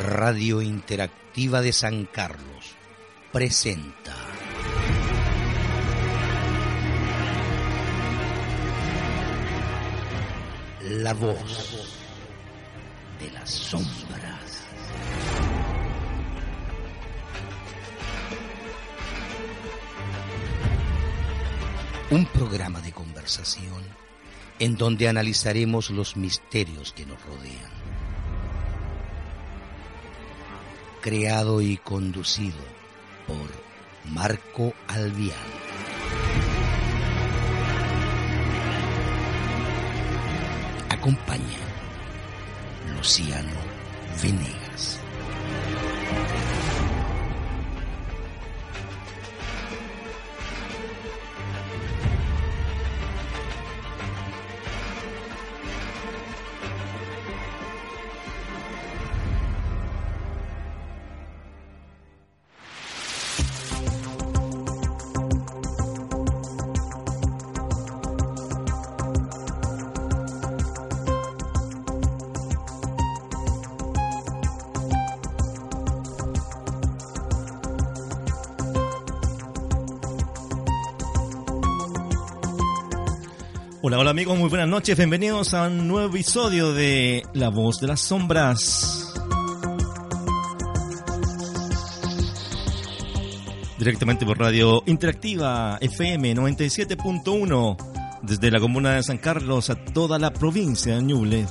Radio Interactiva de San Carlos presenta La voz de las sombras. Un programa de conversación en donde analizaremos los misterios que nos rodean. Creado y conducido por Marco Alvial. Acompaña Luciano Venegas. Hola, hola amigos, muy buenas noches, bienvenidos a un nuevo episodio de La Voz de las Sombras. Directamente por Radio Interactiva FM 97.1 desde la comuna de San Carlos a toda la provincia de Ñuble.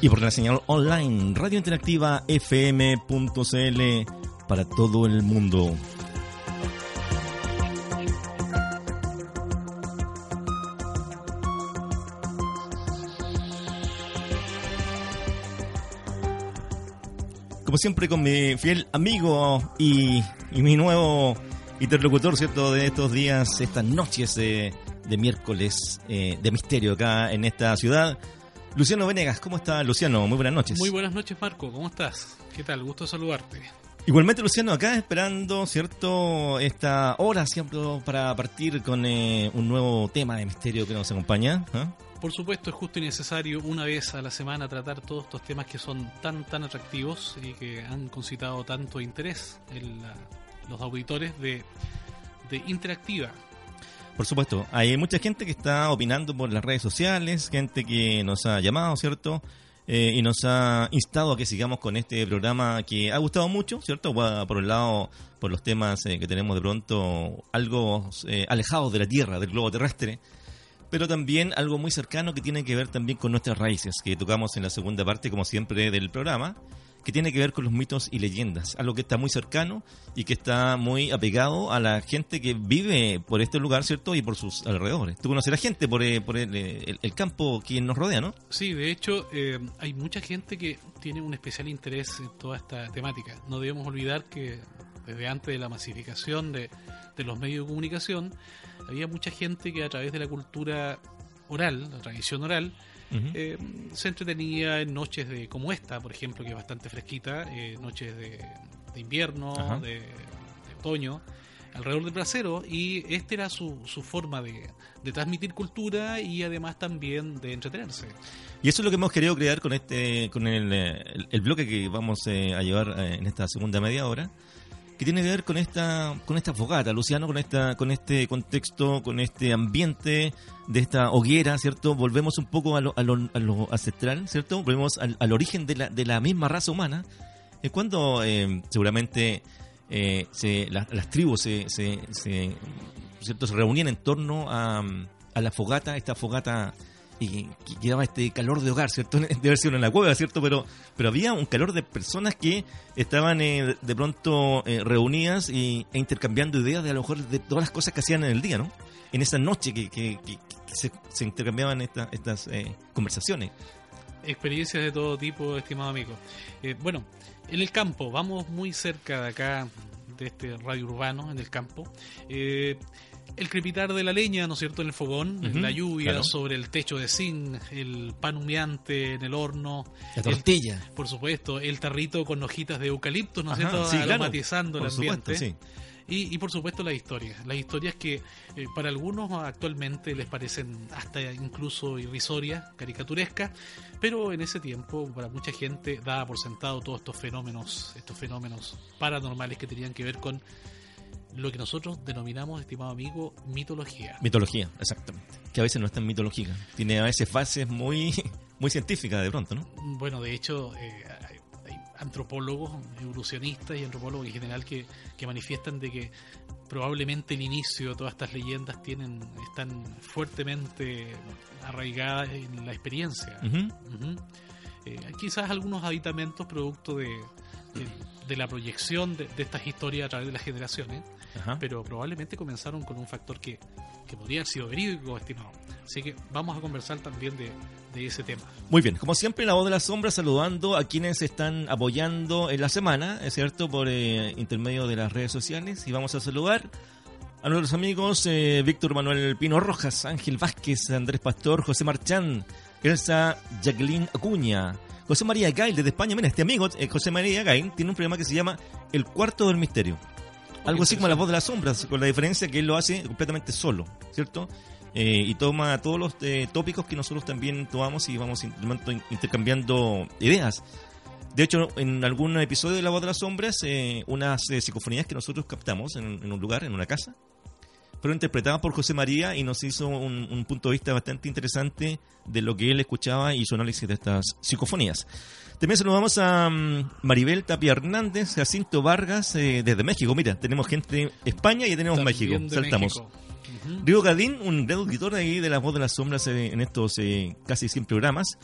Y por la señal online Radio Interactiva FM.cl para todo el mundo. Como siempre con mi fiel amigo y, mi nuevo interlocutor, ¿cierto? De estos días, estas noches de, de miércoles eh, de misterio acá en esta ciudad. Luciano Venegas, ¿cómo está Luciano? Muy buenas noches. Muy buenas noches, Marco. ¿Cómo estás? ¿Qué tal? Gusto saludarte. Igualmente, Luciano, acá esperando, ¿cierto? Esta hora siempre para partir con eh, un nuevo tema de misterio que nos acompaña. ¿eh? Por supuesto, es justo y necesario una vez a la semana tratar todos estos temas que son tan, tan atractivos y que han concitado tanto interés en la, los auditores de, de Interactiva. Por supuesto, hay mucha gente que está opinando por las redes sociales, gente que nos ha llamado, ¿cierto? Eh, y nos ha instado a que sigamos con este programa que ha gustado mucho, ¿cierto? Por un lado, por los temas eh, que tenemos de pronto algo eh, alejados de la Tierra, del globo terrestre, pero también algo muy cercano que tiene que ver también con nuestras raíces, que tocamos en la segunda parte, como siempre, del programa, que tiene que ver con los mitos y leyendas, algo que está muy cercano y que está muy apegado a la gente que vive por este lugar, ¿cierto? Y por sus alrededores. Tú conocerás gente por, eh, por el, el, campo que nos rodea, ¿no? Sí, de hecho, eh, hay mucha gente que tiene un especial interés en toda esta temática. No debemos olvidar que desde antes de la masificación de, de los medios de comunicación, había mucha gente que a través de la cultura oral, la tradición oral, Uh -huh. eh, se entretenía en noches de como esta, por ejemplo, que es bastante fresquita, eh, noches de, de invierno, de, de, otoño, alrededor del brasero, y esta era su, su forma de, de, transmitir cultura y además también de entretenerse. Y eso es lo que hemos querido crear con este, con el, el, el bloque que vamos eh, a llevar eh, en esta segunda media hora que tiene que ver con esta con esta fogata, Luciano, con esta con este contexto, con este ambiente de esta hoguera, ¿cierto? Volvemos un poco a lo, a lo, a lo ancestral, ¿cierto? Volvemos al, al, origen de la, de la misma raza humana. Es cuando eh, seguramente eh, las tribus se, se, se, ¿cierto? se reunían en torno a, a la fogata, esta fogata y quedaba este calor de hogar, ¿cierto? Debe haber sido en la cueva, ¿cierto? Pero, pero había un calor de personas que estaban eh, de pronto eh, reunidas y, e intercambiando ideas de a lo mejor de todas las cosas que hacían en el día, ¿no? En esa noche que, se, intercambiaban estas estas eh, conversaciones. Experiencias de todo tipo, estimado amigo. bueno, en el campo, vamos muy cerca de acá, de este radio urbano, en el campo. Eh, el crepitar de la leña, ¿no es cierto?, en el fogón, la lluvia sobre el techo de zinc, el pan humeante en el horno. La tortilla. por supuesto, el tarrito con hojitas de eucalipto, ¿no es cierto?, aromatizando el ambiente. Y, por supuesto las historias, las historias que eh, para algunos actualmente les parecen hasta incluso irrisorias, caricaturescas, pero en ese tiempo para mucha gente daba por sentado todos estos fenómenos, estos fenómenos paranormales que tenían que ver con lo que nosotros denominamos, estimado amigo, mitología. Mitología, exactamente. Que a veces no es tan mitológica. Tiene a veces fases muy, muy científicas de pronto, ¿no? Bueno, de hecho, eh, hay antropólogos, evolucionistas y antropólogos en general que, que manifiestan de que probablemente el inicio de todas estas leyendas tienen están fuertemente arraigadas en la experiencia. Eh, quizás algunos aditamentos producto de, de, la proyección de, de, estas historias a través de las generaciones, pero probablemente comenzaron con un factor que, que podría haber sido verídico, estimado. Así que vamos a conversar también de, de, ese tema. Muy bien, como siempre, la voz de la sombra saludando a quienes están apoyando en la semana, es cierto, por eh, intermedio de las redes sociales. Y vamos a saludar a nuestros amigos eh, Víctor Manuel Pino Rojas, Ángel Vázquez, Andrés Pastor, José Marchán, Elsa Jacqueline Acuña, José María Gail desde España. Mira, este amigo, eh, José María Gail, tiene un programa que se llama El Cuarto del Misterio. Algo así como la voz de las sombras, con la diferencia que él lo hace completamente solo, ¿cierto? Eh, y toma todos los eh, tópicos que nosotros también tomamos y vamos intercambiando ideas. De hecho, en algún episodio de La Voz de las Sombras, eh, unas psicofonías que nosotros captamos en, un lugar, en una casa, fueron interpretadas por José María y nos hizo un, punto de vista bastante interesante de lo que él escuchaba y su análisis de estas psicofonías. También saludamos a mm, Maribel Tapia Hernández, Jacinto Vargas, eh, desde México. Mira, tenemos gente de España y tenemos México. Saltamos. México. Gadín, un gran auditor ahí de La Voz de las Sombras eh, en estos eh, casi 100 programas.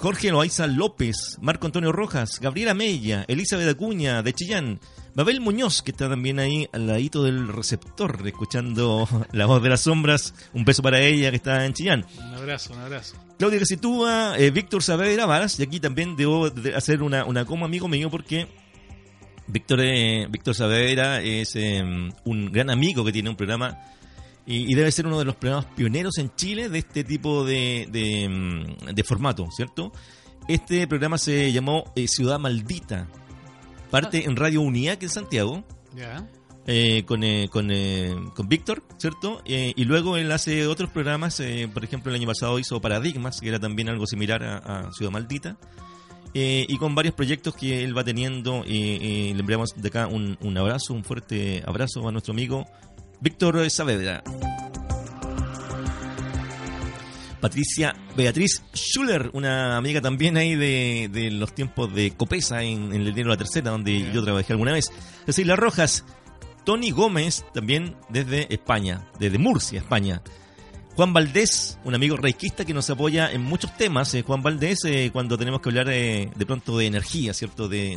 Jorge Loaiza López, Marco Antonio Rojas, Gabriela Mella, Elizabeth Acuña de Chillán, Babel Muñoz, que está también ahí al ladito del receptor, escuchando la voz de las sombras. Un beso para ella que está en Chillán. Un abrazo, un abrazo. Claudia que sitúa, eh, Víctor Saavedra Varas, y aquí también debo hacer una, una como amigo mío porque Víctor, eh, Víctor Saavedra es em, un gran amigo que tiene un programa y, debe ser uno de los programas pioneros en Chile de este tipo de, de, de formato, ¿cierto? Este programa se llamó eh, Ciudad Maldita parte en Radio Unidad, que en Santiago. Eh, con, eh, con, eh, con Víctor, ¿cierto? y luego él hace otros programas, por ejemplo el año pasado hizo Paradigmas, que era también algo similar a, Ciudad Maldita, y con varios proyectos que él va teniendo, le enviamos de acá un, un abrazo, un fuerte abrazo a nuestro amigo Víctor Saavedra. Patricia Beatriz Schuller, una amiga también ahí de, los tiempos de Copesa en, el dinero La Tercera, donde yo trabajé alguna vez. Cecilia Rojas, Tony Gómez, también desde España, desde Murcia, España. Juan Valdés, un amigo reikista que nos apoya en muchos temas. Eh, Juan Valdés, eh, cuando tenemos que hablar eh, de pronto de energía, ¿cierto? De,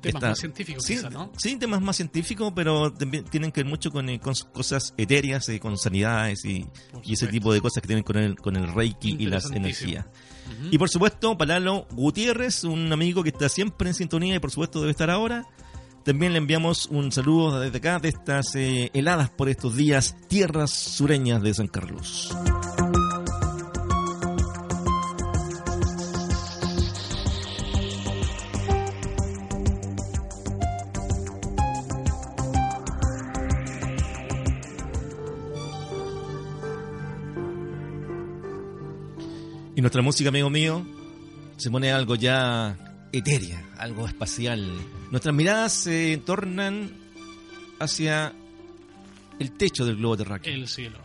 temas más científicos, sí, ¿no? Sí, temas más científicos, pero también tienen que ver mucho con, eh, cosas etéreas, eh, con sanidades y, ese tipo de cosas que tienen con el, con el Reiki y las energías. Y por supuesto, Palalo Gutiérrez, un amigo que está siempre en sintonía y por supuesto debe estar ahora. También le enviamos un saludo desde acá, de estas eh, heladas por estos días, tierras sureñas de San Carlos. Y nuestra música, amigo mío, se pone algo ya etérea, algo espacial. Nuestras miradas se tornan hacia el techo del globo terráqueo. El cielo.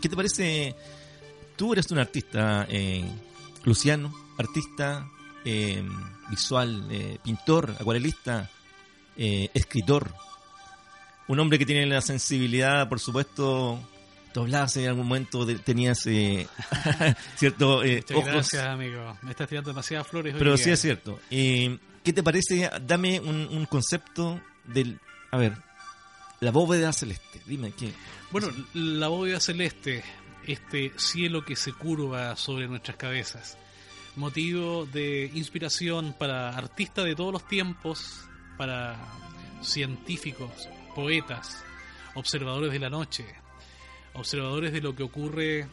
¿Qué te parece? Tú eres un artista, eh, Luciano, artista eh, visual, eh, pintor, acuarelista, escritor. Un hombre que tiene la sensibilidad, por supuesto, tú hablabas en algún momento, de- tenías eh, cierto eh, ojos. gracias, amigo. Me estás tirando demasiadas flores. hoy Pero día. sí es cierto. Eh, ¿Qué te parece? Dame un, un concepto del... A ver, la bóveda celeste. Dime, ¿qué? Bueno, la bóveda celeste, este cielo que se curva sobre nuestras cabezas, motivo de inspiración para artistas de todos los tiempos, para científicos, poetas, observadores de la noche, observadores de lo que ocurre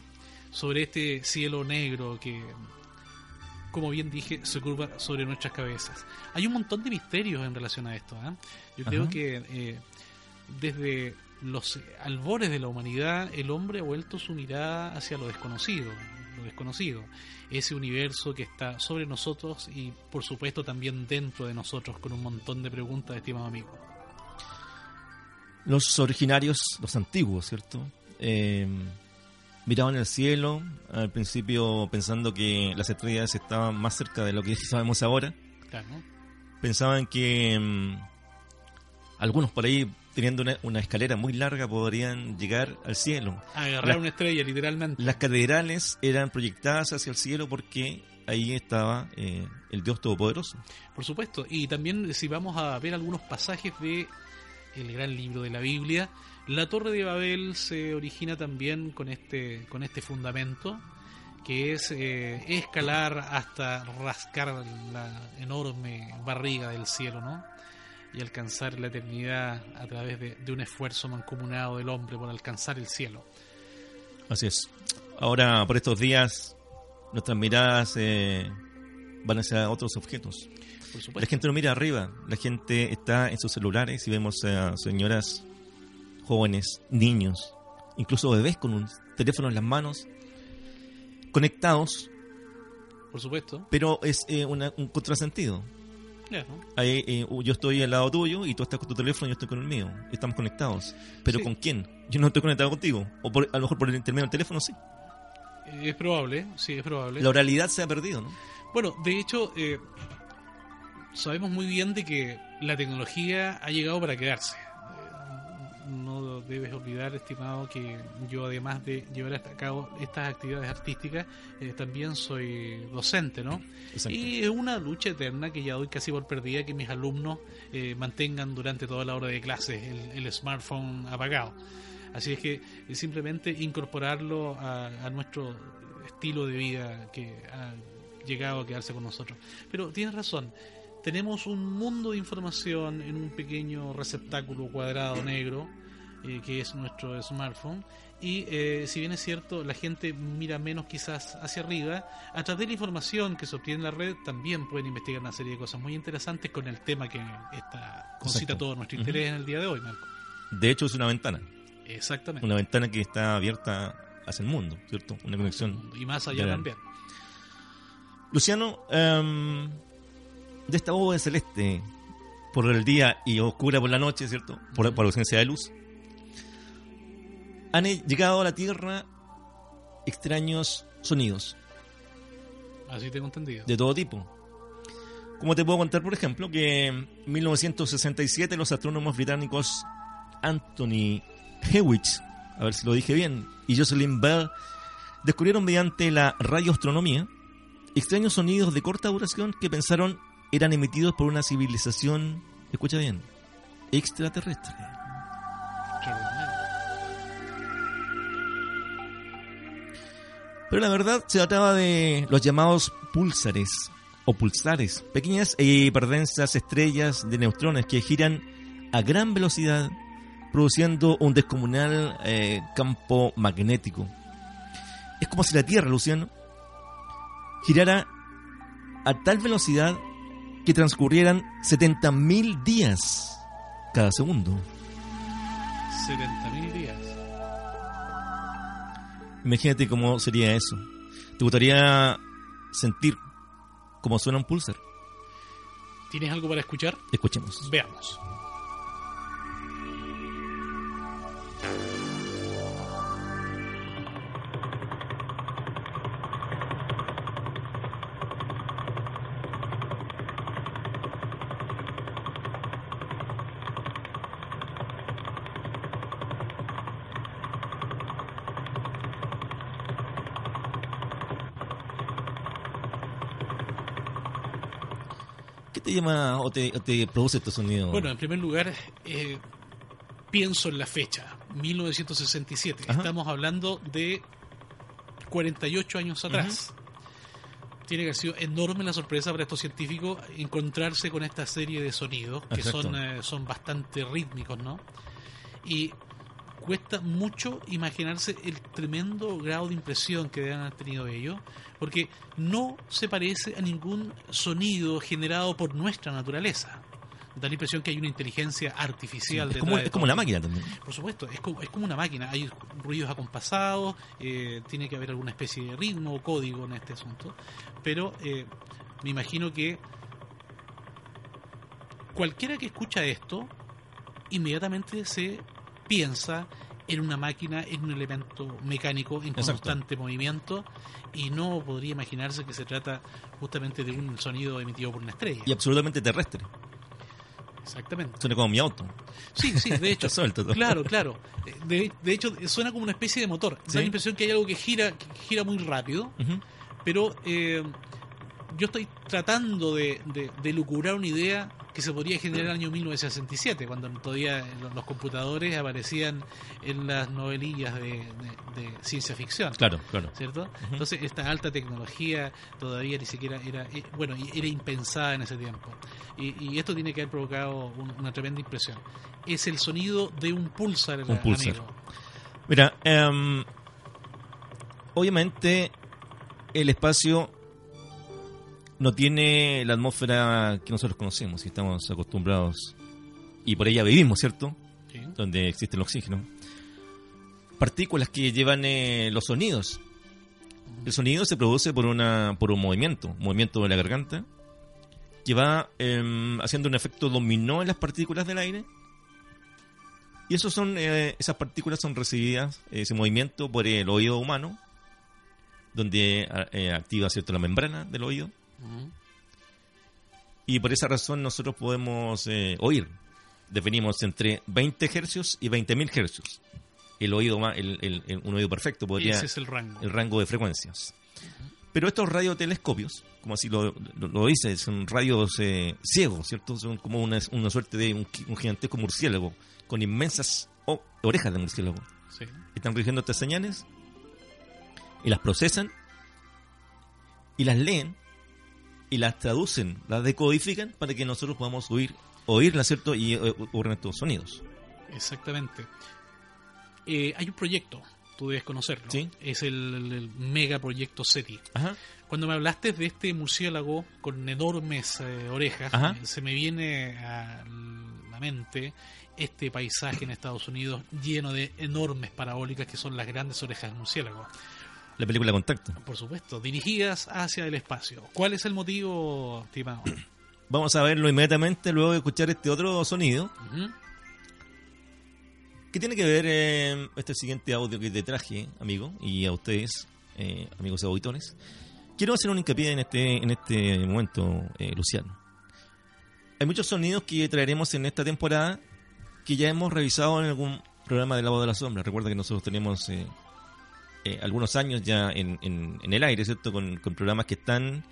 sobre este cielo negro que, como bien dije, se curva sobre nuestras cabezas. Hay un montón de misterios en relación a esto. ¿eh? Yo creo Ajá. que eh, desde los albores de la humanidad, el hombre ha vuelto su mirada hacia lo desconocido, lo desconocido, ese universo que está sobre nosotros y por supuesto también dentro de nosotros con un montón de preguntas, estimado amigo. Los originarios, los antiguos, ¿cierto? Eh, miraban el cielo, al principio pensando que las estrellas estaban más cerca de lo que sabemos ahora. Claro. Pensaban que mm, algunos por ahí, teniendo una, una escalera muy larga, podrían llegar al cielo. Agarrar una estrella, literalmente. Las catedrales eran proyectadas hacia el cielo porque ahí estaba eh, el Dios Todopoderoso. Por supuesto. Y también si vamos a ver algunos pasajes de el gran libro de la Biblia, la Torre de Babel se origina también con este con este fundamento que es eh, escalar hasta rascar la enorme barriga del cielo, ¿no? Y alcanzar la eternidad a través de, de un esfuerzo mancomunado del hombre por alcanzar el cielo. Así es. Ahora, por estos días, nuestras miradas eh, van hacia otros objetos. Por La gente no mira arriba, la gente está en sus celulares y vemos a señoras jóvenes, niños, incluso bebés con un teléfono en las manos, conectados, Por supuesto. pero es eh, una- un contrasentido. ¿no? Ahí, eh, yo estoy al lado tuyo y tú estás con tu teléfono y yo estoy con el mío. Estamos conectados. ¿Pero Sí. con quién? Yo no estoy conectado contigo. O por- a lo mejor por el intermedio del teléfono, sí. Eh, Es probable, sí, es probable. La oralidad se ha perdido, ¿no? Bueno, de hecho, eh, sabemos muy bien de que la tecnología ha llegado para quedarse. Debes olvidar, estimado, que yo además de llevar a cabo estas actividades artísticas, eh, también soy docente, ¿no? Exacto. Y es una lucha eterna que ya doy casi por perdida que mis alumnos eh, mantengan durante toda la hora de clases el, el smartphone apagado. Así es que eh, simplemente incorporarlo a, a nuestro estilo de vida que ha llegado a quedarse con nosotros. Pero tienes razón, tenemos un mundo de información en un pequeño receptáculo cuadrado negro eh, que es nuestro smartphone y eh, si bien es cierto la gente mira menos quizás hacia arriba a través de la información que se obtiene en la red también pueden investigar una serie de cosas muy interesantes con el tema que está concita Exacto. todo nuestro interés en el día de hoy Marco De hecho, es una ventana. exactamente Una ventana que está abierta hacia el mundo, ¿cierto? Una conexión. y más allá también Luciano, em, de esta bóveda celeste, por el día y oscura por la noche, ¿cierto? Por, por ausencia de luz, han llegado a la Tierra extraños sonidos así tengo entendido de todo tipo. Como te puedo contar, por ejemplo, que en 1967 los astrónomos británicos Anthony Hewitt, a ver si lo dije bien, y Jocelyn Bell descubrieron mediante la radioastronomía extraños sonidos de corta duración que pensaron eran emitidos por una civilización, escucha bien, extraterrestre. Extraordinario. Pero la verdad se trataba de los llamados púlsares o pulsares, pequeñas e hiperdensas estrellas de neutrones que giran a gran velocidad, produciendo un descomunal eh, campo magnético. Es como si la Tierra, Luciano, girara a tal velocidad que transcurrieran 70.000 días cada segundo. 70.000 días Imagínate cómo sería eso. ¿Te gustaría sentir cómo suena un pulsar? ¿tienes algo para escuchar? Escuchemos. veamos llama o te, o te produce estos sonidos? Bueno, en primer lugar, eh, pienso en la fecha, 1967. Ajá. Estamos hablando de 48 años atrás. Tiene que haber sido enorme la sorpresa para estos científicos encontrarse con esta serie de sonidos que Exacto. son, eh, son bastante rítmicos, ¿no? Y cuesta mucho imaginarse el tremendo grado de impresión que deben haber tenido ellos, porque no se parece a ningún sonido generado por nuestra naturaleza. Da la impresión que hay una inteligencia artificial es detrás como, de es como la máquina también. Por supuesto, es como, es como una máquina. Hay ruidos acompasados, eh, tiene que haber alguna especie de ritmo o código en este asunto. Pero eh, me imagino que cualquiera que escucha esto, inmediatamente se piensa en una máquina, en un elemento mecánico en Exacto. constante movimiento y no podría imaginarse que se trata justamente de un sonido emitido por una estrella. Y absolutamente terrestre. Exactamente. Suena como mi auto. Sí, sí, de hecho. Está suelto todo. Claro, claro. De, de hecho, suena como una especie de motor. Da la impresión que hay algo que gira, que gira muy rápido, pero eh, yo estoy tratando de, de, de lucubrar una idea que se podría generar en el año 1967, cuando todavía los, computadores aparecían en las novelillas de, de- de ciencia ficción. Claro, claro. ¿Cierto? Entonces, esta alta tecnología todavía ni siquiera era, eh, bueno, era impensada en ese tiempo. Y, y esto tiene que haber provocado un- una tremenda impresión. Es el sonido de un pulsar, Un pulsar. amigo. Mira, em, obviamente el espacio no tiene la atmósfera que nosotros conocemos y estamos acostumbrados y por ella vivimos, ¿cierto? Sí. Donde existe el oxígeno. Partículas que llevan eh, los sonidos. El sonido se produce por una por un movimiento, movimiento de la garganta que va em, haciendo un efecto dominó en las partículas del aire y esos son, eh, esas partículas son recibidas, eh, ese movimiento, por el oído humano, donde eh, activa cierto la membrana del oído. Y por esa razón nosotros podemos eh, oír. Definimos entre 20 hercios y 20.000 hercios. El oído, ma- el, el- el- un oído perfecto podría Ese es el rango. el rango de frecuencias. Pero estos radiotelescopios, como así lo, lo, lo dice, son radios eh, ciegos, ¿cierto? Son como una, una suerte de un, gi- un gigantesco murciélago con inmensas orejas de murciélago. Sí. Están recibiendo estas señales y las procesan y las leen y las traducen, las decodifican para que nosotros podamos oír, oírlas, ¿cierto? Y eh, ocurren estos sonidos. Exactamente. Eh, hay un proyecto, tú debes conocerlo. Sí. Es el, el- el mega proyecto SETI. Ajá. Cuando me hablaste de este murciélago con enormes eh, orejas, Ajá. eh, se me viene a la mente este paisaje en Estados Unidos lleno de enormes parabólicas que son las grandes orejas del murciélago. La película Contacto. Por supuesto, dirigidas hacia el espacio. ¿Cuál es el motivo, estimado? Vamos a verlo inmediatamente luego de escuchar este otro sonido. Ujú. ¿Qué tiene que ver eh, este siguiente audio que te traje, amigo? Y a ustedes, eh, amigos auditores. Quiero hacer un hincapié en este, en este momento, eh, Luciano. Hay muchos sonidos que traeremos en esta temporada que ya hemos revisado en algún programa de La Voz de la Sombra. Recuerda que nosotros tenemos eh, algunos años ya en, en- el aire, ¿cierto? Con, programas que están,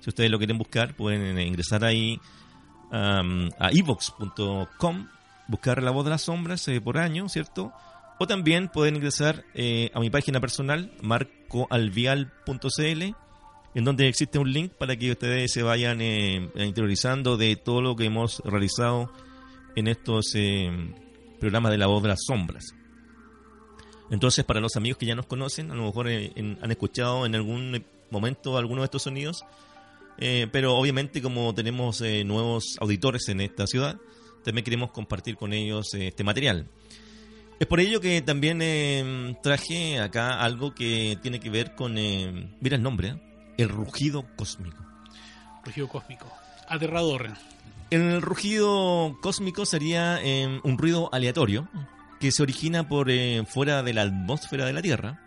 si ustedes lo quieren buscar, pueden eh, ingresar ahí um, a evox.com, buscar La Voz de las Sombras eh, por año, ¿cierto? O también pueden ingresar a mi página personal, marcoalvial.cl, en donde existe un link para que ustedes se vayan interiorizando de todo lo que hemos realizado en estos programas de La Voz de las Sombras. Entonces, para los amigos que ya nos conocen, a lo mejor eh, en- han escuchado en algún momento alguno de estos sonidos, eh, pero obviamente como tenemos eh, nuevos auditores en esta ciudad, también queremos compartir con ellos eh, este material. Es por ello que también eh, traje acá algo que tiene que ver con, eh, mira el nombre, ¿eh? el rugido cósmico. Rugido cósmico. Aterrador. El rugido cósmico sería eh, un ruido aleatorio que se origina por eh, fuera de la atmósfera de la Tierra.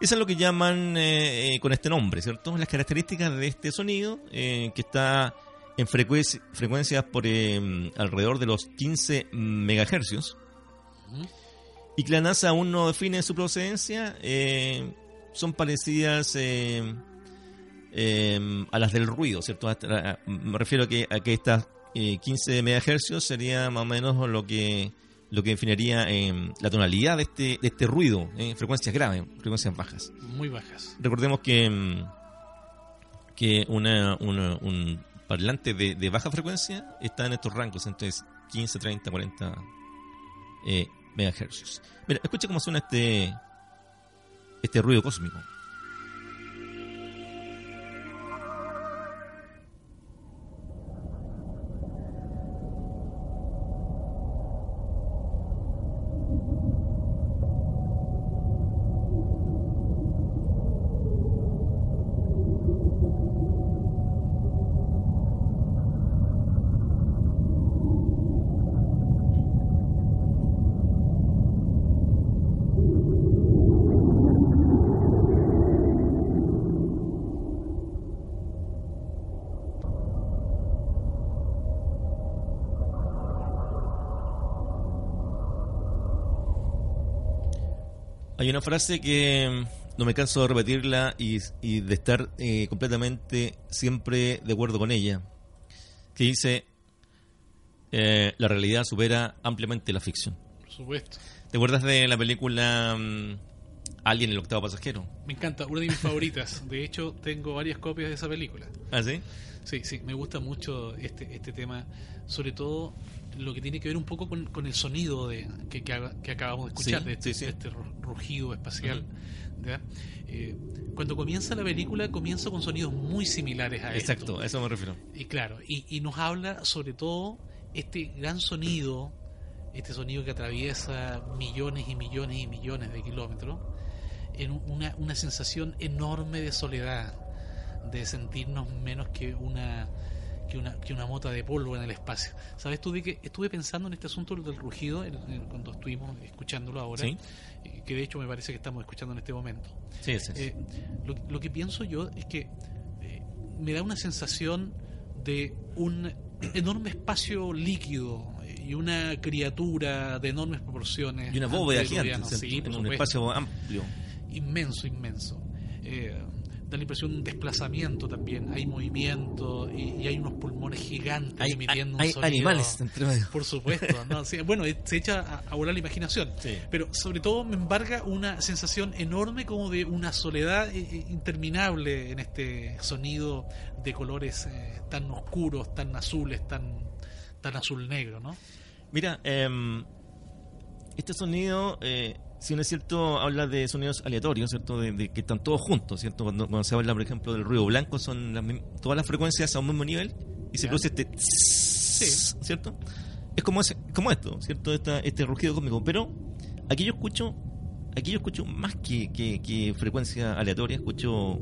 Eso es lo que llaman eh, eh, con este nombre, ¿cierto? Las características de este sonido, que está en frecuencia- frecuencias por eh, alrededor de los 15 megahercios, y que la NASA aún no define su procedencia, son parecidas eh, a las del ruido, ¿cierto? Me refiero a que, a que estas eh, 15 MHz sería más o menos lo que lo que definiría eh, la tonalidad de este, de este ruido, eh, frecuencias graves, frecuencias bajas. Muy bajas. Recordemos que, mm, que una, una- un parlante de, de baja frecuencia está en estos rangos, entonces 15, 30, 40 eh, megahercios. Mira, escucha cómo suena este, este ruido cósmico. Una frase que mm, no me canso de repetirla y, y de estar eh, completamente siempre de acuerdo con ella, que dice, eh, la realidad supera ampliamente la ficción. Por supuesto. ¿Te acuerdas de la película mm, Alien, el octavo pasajero? Me encanta, una de mis favoritas. De hecho, tengo varias copias de esa película. ¿Ah, sí? Sí, sí, me gusta mucho este, este tema, sobre todo lo que tiene que ver un poco con, con el sonido de, que, que, haga- que acabamos de escuchar, Sí, de, este, sí, este ru- rugido espacial. Eh, cuando comienza la película, comienza con sonidos muy similares a esto. Exacto, a eso me refiero. Y claro, y, y nos habla sobre todo este gran sonido, este sonido que atraviesa millones y millones y millones de kilómetros, en una, una sensación enorme de soledad, de sentirnos menos que una que una, que una mota de polvo en el espacio. ¿Sabes tú de que estuve pensando en este asunto del rugido en- en- cuando estuvimos escuchándolo ahora? Sí. Que de hecho me parece que estamos escuchando en este momento. Sí, sí. Eh, lo, lo que pienso yo es que eh, me da una sensación de un enorme espacio líquido eh, y una criatura de enormes proporciones. y una bóveda gigante, sí, en un espacio amplio. inmenso, inmenso. Eh, da la impresión de un desplazamiento también. Hay movimiento y, y hay unos pulmones gigantes Hay, emitiendo hay un sonido. animales entre medio. Por supuesto, ¿no? Sí, bueno, se echa a, a volar la imaginación. Sí. Pero sobre todo me embarga una sensación enorme como de una soledad eh, eh, interminable en este sonido de colores eh, tan oscuros, tan azules, tan, tan azul negro, ¿no? Mira, em, este sonido, eh, si no es cierto, habla de sonidos aleatorios, ¿cierto? De, de que están todos juntos, ¿cierto? Cuando, cuando se habla, por ejemplo, del ruido blanco, son las todas las frecuencias a un mismo nivel y se produce este... ¿Cierto? Es como, ese, como esto, ¿cierto? Esta, este rugido cósmico. Pero aquí yo escucho, aquí yo escucho más que, que, que frecuencia aleatoria, escucho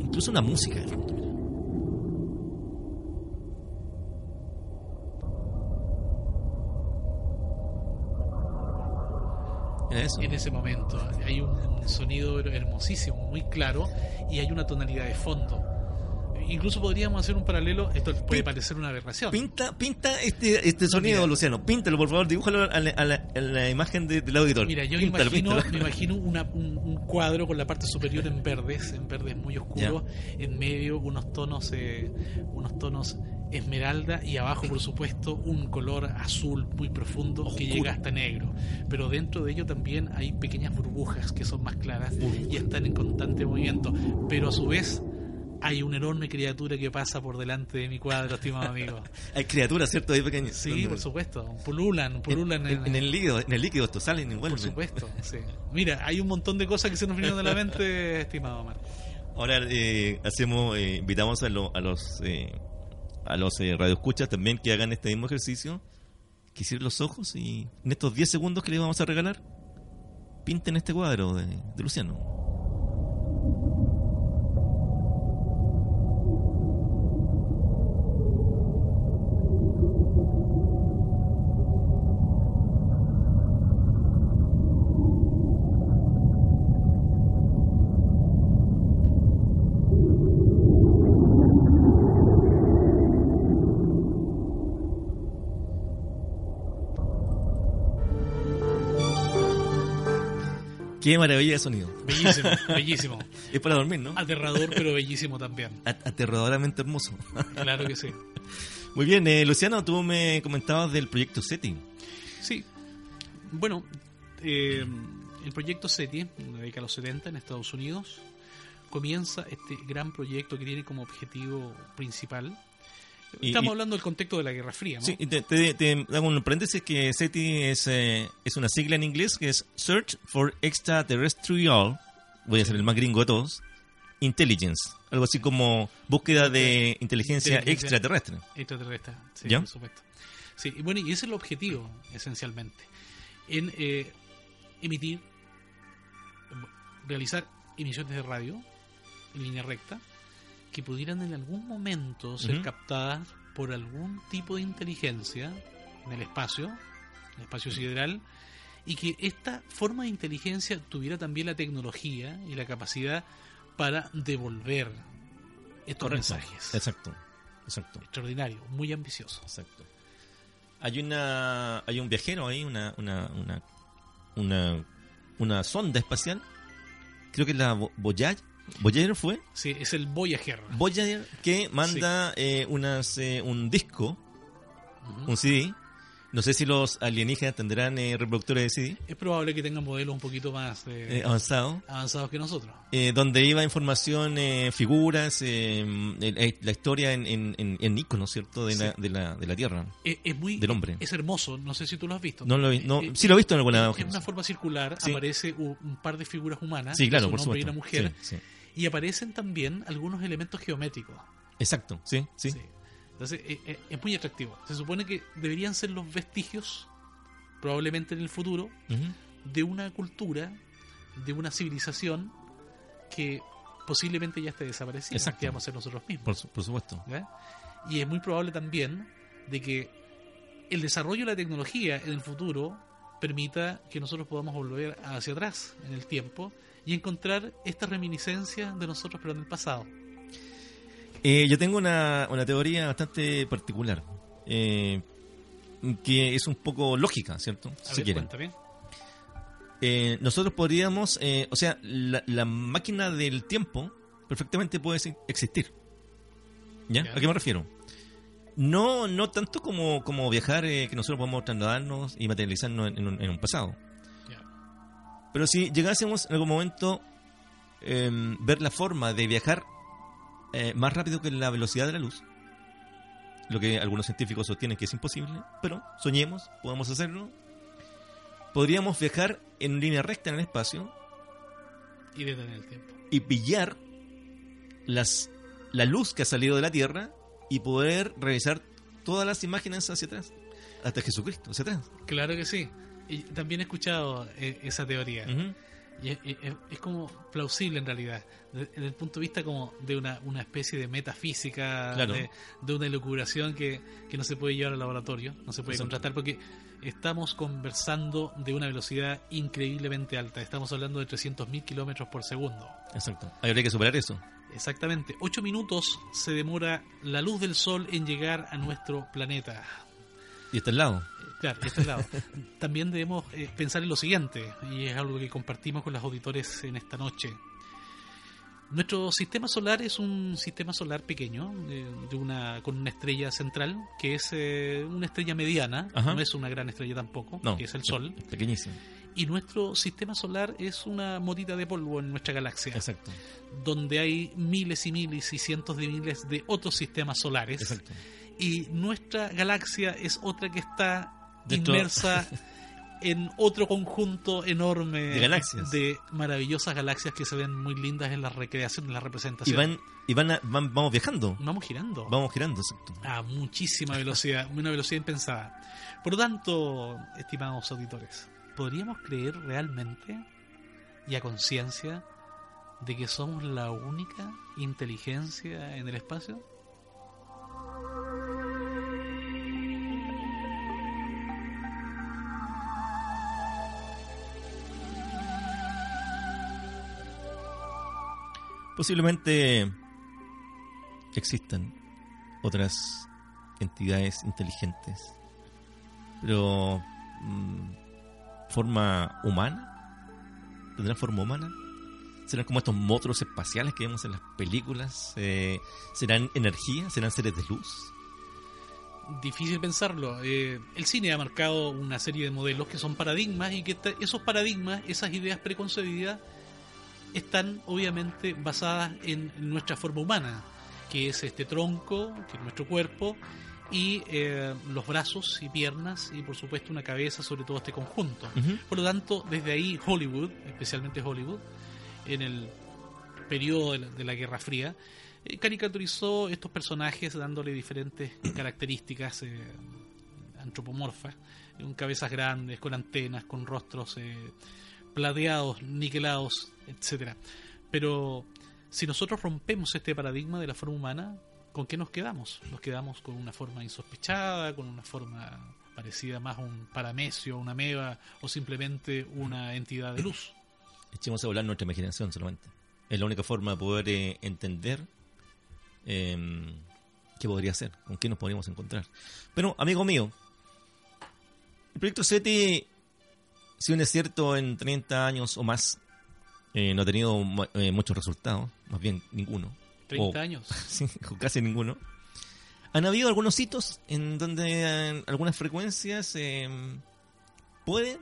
incluso una música de fondo. mira. Mira eso. En ese momento hay un sonido hermosísimo, muy claro, y hay una tonalidad de fondo. Incluso podríamos hacer un paralelo, esto puede parecer una aberración. Pinta, pinta este, este sonido, mira. Luciano. Píntalo, por favor. Dibújalo a la, a la- a la imagen de- del auditor. Mira, yo Píntalo, me imagino, píntalo. me imagino una- un, un cuadro con la parte superior en verdes, en verdes muy oscuros, en medio unos tonos, eh, unos tonos esmeralda y abajo, por supuesto, un color azul muy profundo que llega hasta negro. Pero dentro de ello también hay pequeñas burbujas que son más claras y están en constante movimiento. Pero a su vez hay una enorme criatura que pasa por delante de mi cuadro, estimado amigo. Hay criaturas, ¿cierto? Ahí pequeñas. Sí, por supuesto. Pululan, pululan En, en el líquido, en el líquido esto salen y vuelven. por supuesto, sí. Mira, hay un montón de cosas que se nos vienen de la mente, estimado Marco. Ahora eh, hacemos, eh, invitamos a, lo- a los eh, a los eh, radioescuchas también que hagan este mismo ejercicio, que cierren los ojos y en estos 10 segundos que les vamos a regalar, pinten este cuadro de, de Luciano. Qué maravilla de sonido. Bellísimo, bellísimo. Es para dormir, ¿no? Aterrador, pero bellísimo también. At- Aterradoramente hermoso. Claro que sí. Muy bien, eh, Luciano, tú me comentabas del proyecto SETI. Sí. Bueno, eh, el proyecto SETI, en la década de los 70 en Estados Unidos, comienza este gran proyecto que tiene como objetivo principal. Estamos y- hablando del contexto de la Guerra Fría, ¿no? Sí, te, te, te hago un paréntesis que SETI es, eh, es una sigla en inglés que es Search for Extraterrestrial, voy a ser el más gringo de todos, Intelligence. Algo así como búsqueda de inteligencia Inteligencia. extraterrestre. Extraterrestre, sí, ¿Ya? por supuesto. Sí, y bueno, y ese es el objetivo, esencialmente. En eh, emitir, realizar emisiones de radio en línea recta que pudieran en algún momento ser captadas por algún tipo de inteligencia en el espacio, en el espacio sideral, y que esta forma de inteligencia tuviera también la tecnología y la capacidad para devolver estos mensajes. Exacto. Exacto. Extraordinario, muy ambicioso. Exacto. Hay una hay un viajero ahí, una una una una, una sonda espacial. Creo que es la Vo- Voyager, fue Sí, es el Voyager. Voyager que manda eh, unas eh, un disco, Ujú. un CD. No sé si los alienígenas tendrán eh, reproductores de CD Es probable que tengan modelos un poquito más eh, eh, avanzados. avanzados que nosotros. donde iba información, eh, figuras, la historia en, en, en, en iconos, ¿cierto? De, la, de, la, de la Tierra. Es, es muy Del hombre. Es hermoso, no sé si tú lo has visto. No lo he- no, sí lo he visto en alguna en- una forma circular Sí. aparece un, par de figuras humanas, Sí, claro, por hombre y supuesto. una mujer, sí. Y aparecen también algunos elementos geométricos. Exacto, sí, sí. Sí. Entonces eh, eh, es muy atractivo. Se supone que deberían ser los vestigios, probablemente en el futuro, de una cultura, de una civilización que posiblemente ya esté desaparecida, Exacto. que vamos a ser nosotros mismos. Por, su- por supuesto. Y es muy probable también de que el desarrollo de la tecnología en el futuro permita que nosotros podamos volver hacia atrás en el tiempo y encontrar esta reminiscencia de nosotros pero en el pasado. Eh, yo tengo una, una teoría bastante particular, eh, que es un poco lógica, ¿cierto? A si ver, quieren. cuéntame. Eh, nosotros podríamos, eh, o sea, la, la máquina del tiempo perfectamente puede existir. ¿Ya? Ya. ¿A qué me refiero? No, no tanto como, como viajar, eh, que nosotros podemos trasladarnos y materializarnos en, en un, en un pasado. Pero si llegásemos en algún momento em, ver la forma de viajar eh, más rápido que la velocidad de la luz, lo que algunos científicos sostienen que es imposible, pero soñemos, podemos hacerlo. Podríamos viajar en línea recta en el espacio Y detener el tiempo. y pillar las, la luz que ha salido de la Tierra y poder revisar todas las imágenes hacia atrás, hasta Jesucristo, hacia atrás. Claro que sí. También he escuchado eh, esa teoría. Y es, es- es como plausible en realidad, de- desde el punto de vista como de una, una especie de metafísica, Claro. de, de una elucubración que, que no se puede llevar al laboratorio, no se puede Exacto. contratar porque estamos conversando de una velocidad increíblemente alta, estamos hablando de 300.000 kilómetros por segundo. Exacto. Habría que superar eso. Exactamente, 8 minutos se demora la luz del sol en llegar a nuestro planeta. Y está al lado. Claro, este es lado. También debemos eh, pensar en lo siguiente, y es algo que compartimos con los auditores en esta noche. Nuestro sistema solar es un sistema solar pequeño, eh, de una, con una estrella central, que es eh, una estrella mediana, Ajá. no es una gran estrella tampoco, No. que es el Sol. Pequeñísimo. Y nuestro sistema solar es una motita de polvo en nuestra galaxia, Exacto. donde hay miles y miles y cientos de miles de otros sistemas solares Exacto. y nuestra galaxia es otra que está Dentro- inmersa en otro conjunto enorme De galaxias. de maravillosas galaxias que se ven muy lindas en la recreación, en la Y representación. van, y van, a- van- vamos viajando. Vamos girando Vamos girando, exacto. a muchísima velocidad, una velocidad impensada. Por lo tanto, estimados auditores, ¿podríamos creer realmente y a conciencia de que somos la única inteligencia en el espacio? Posiblemente existan otras entidades inteligentes, pero mm, forma humana, ¿Tendrán forma humana? ¿Serán como estos monstruos espaciales que vemos en las películas? Eh, ¿Serán energía? ¿Serán seres de luz? Difícil pensarlo. Eh, el cine ha marcado una serie de modelos que son paradigmas y que esos paradigmas, esas ideas preconcebidas, están obviamente basadas en nuestra forma humana, que es este tronco, que es nuestro cuerpo, y eh, los brazos y piernas y por supuesto una cabeza sobre todo este conjunto. Por lo tanto, desde ahí Hollywood, especialmente Hollywood, en el periodo de la, Guerra Fría, eh, caricaturizó estos personajes dándole diferentes características eh, antropomorfas, con cabezas grandes, con antenas, con rostros plateados, niquelados, etcétera. Pero si nosotros rompemos este paradigma de la forma humana, ¿con qué nos quedamos? Nos quedamos con una forma insospechada, con una forma parecida más a un paramesio, una meba o simplemente una entidad de luz. Echemos a volar nuestra imaginación solamente. Es la única forma de poder eh, entender em, qué podría ser, con qué nos podríamos encontrar. Pero, amigo mío, el proyecto SETI, si bien es cierto, en 30 años o más, eh, no ha tenido eh, muchos resultados, más bien ninguno. 30 años. sí, casi ninguno. Han habido algunos hitos en donde algunas frecuencias em, pueden,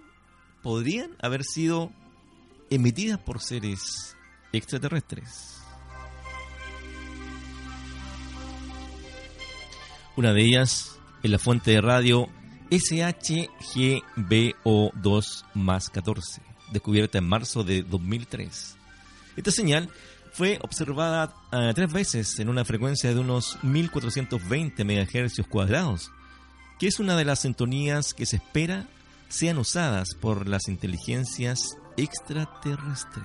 podrían haber sido emitidas por seres extraterrestres. Una de ellas es la fuente de radio SHGBO2 más 14, descubierta en marzo de 2003. Esta señal fue observada eh, tres veces en una frecuencia de unos 1420 MHz cuadrados, que es una de las sintonías que se espera sean usadas por las inteligencias extraterrestres.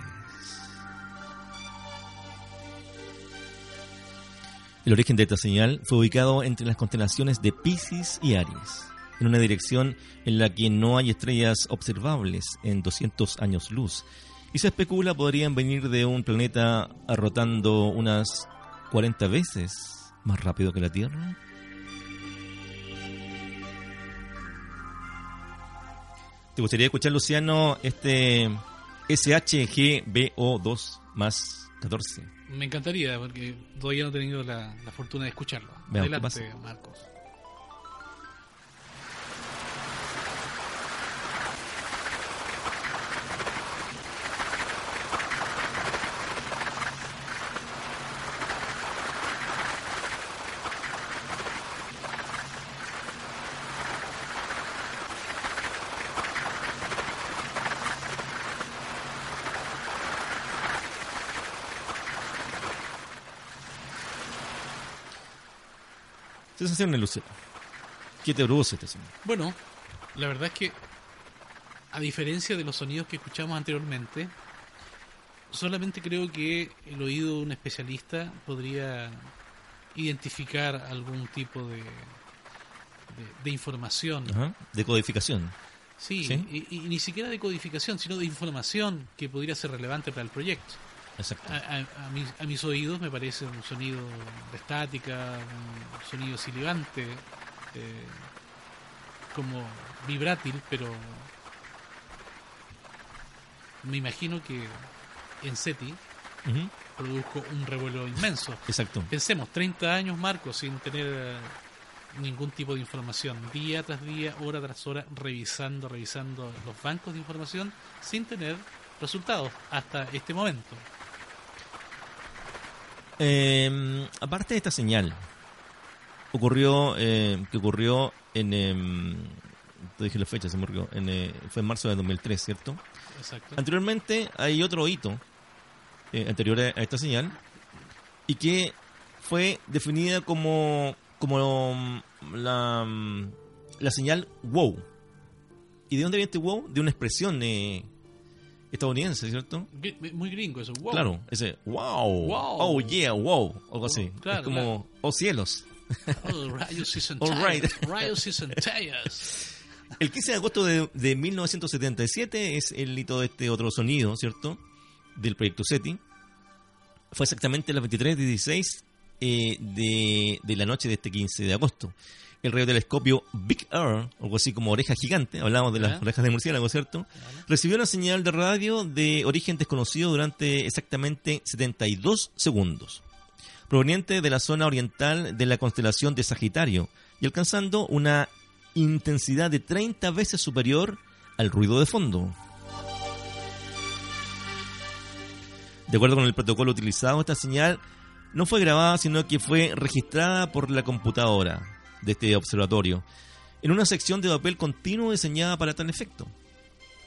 El origen de esta señal fue ubicado entre las constelaciones de Pisces y Aries, en una dirección en la que no hay estrellas observables en 200 años luz, y se especula podrían venir de un planeta rotando unas 40 veces más rápido que la Tierra. ¿Te gustaría escuchar, Luciano, este SHGBO2 más 14? Me encantaría, porque todavía no he tenido la, fortuna de escucharlo. Adelante, Marcos. Sensación, Lucero? ¿Qué te produce este sonido? Bueno, la verdad es que, a diferencia de los sonidos que escuchamos anteriormente, solamente creo que el oído de un especialista podría identificar algún tipo de, de, información. De codificación. Sí, Y, y, ni siquiera de codificación, sino de información que podría ser relevante para el proyecto. A, mis, oídos me parece un sonido de estática, un sonido silibante, eh, como vibrátil, pero me imagino que en SETI produjo un revuelo inmenso. Exacto. Pensemos, 30 años, Marco, sin tener eh, ningún tipo de información, día tras día, hora tras hora, revisando, revisando los bancos de información, sin tener resultados hasta este momento. Eh, aparte de esta señal, ocurrió eh, que ocurrió en. Eh, te dije la fecha, se me En, eh, fue en marzo de 2003, ¿cierto? Exacto. Anteriormente hay otro hito eh, anterior a esta señal y que fue definida como, como la, la señal wow. ¿Y de dónde viene este wow? De una expresión eh, estadounidense, ¿cierto? Muy gringo eso, wow. Claro, ese wow, wow. oh yeah, wow, algo así. es como, oh cielos. Oh, rayos y centellas, rayos y centellas. El 15 de agosto de, de, 1977 es el hito de este otro sonido, ¿cierto? Del proyecto SETI. Fue exactamente las 23.16 eh, de, de la noche de este 15 de agosto. El radiotelescopio Big Ear, algo así como oreja gigante, hablamos de las orejas de murciélago, ¿cierto? Recibió una señal de radio de origen desconocido durante exactamente 72 segundos, proveniente de la zona oriental de la constelación de Sagitario y alcanzando una intensidad de 30 veces superior al ruido de fondo. De acuerdo con el protocolo utilizado, esta señal no fue grabada, sino que fue registrada por la computadora de este observatorio en una sección de papel continuo diseñada para tal efecto.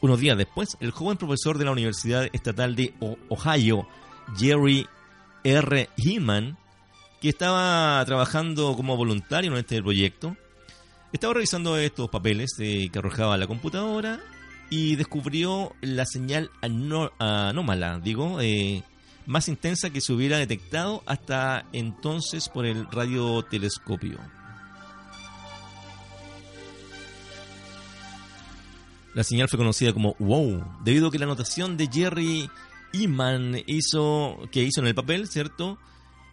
Unos días después, el joven profesor de la Universidad Estatal de Ohio, Jerry R. Heeman, que estaba trabajando como voluntario en este proyecto, estaba revisando estos papeles eh, que arrojaba la computadora y descubrió la señal anómala, digo, eh, más intensa que se hubiera detectado hasta entonces por el radiotelescopio. La señal fue conocida como wow, debido a que la anotación de Jerry Eman hizo, que hizo en el papel, ¿cierto?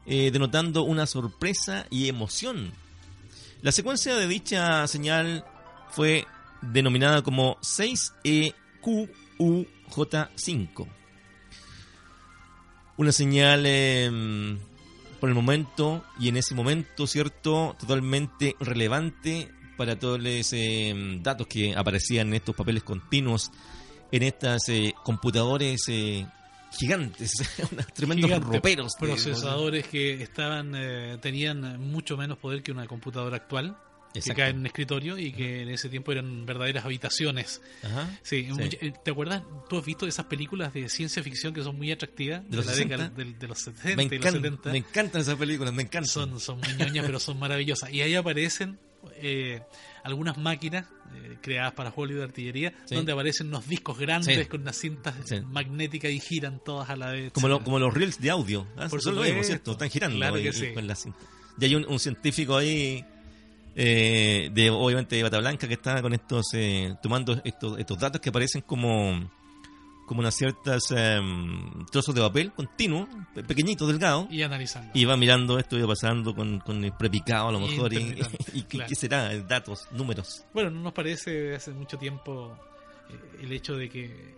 Eh, denotando una sorpresa y emoción. La secuencia de dicha señal fue denominada como E 6EQUJ5. Una señal eh, por el momento y en ese momento, ¿cierto? Totalmente relevante para todos los eh, datos que aparecían en estos papeles continuos, en estas eh, computadores eh, gigantes, unos tremendos Gigantes roperos. de- procesadores que estaban eh, tenían mucho menos poder que una computadora actual que Exacto. cae en un escritorio y que en ese tiempo eran verdaderas habitaciones. Ajá. Sí, eh, ¿te acuerdas? ¿Tú has visto esas películas de ciencia ficción que son muy atractivas? ¿De los la 60? década del- de, los 70 Me, y los encan- 70. me encantan esas películas, me encantan. Son, son muy ñoñas, pero son maravillosas. Y ahí aparecen eh, algunas máquinas eh, creadas para Hollywood de artillería, Sí. donde aparecen unos discos grandes Sí. con unas cintas Sí. magnéticas y giran todas a la vez. Como, lo- como los reels de audio. ¿ah? Por Eso lo vemos. ¿cierto? Están girando. Claro con la cinta. Y hay un, un científico ahí, eh, de obviamente de Bata Blanca, que está con estos, eh, tomando estos, estos datos que aparecen como, como unas ciertas em, trozos de papel continuo, pe- pequeñito, delgado. Y analizando. Y va mirando esto y va pasando con, con el prepicado a lo mejor. Y, y qué- claro. qué será? Datos, números. Bueno, no nos parece hace mucho tiempo eh, el hecho de que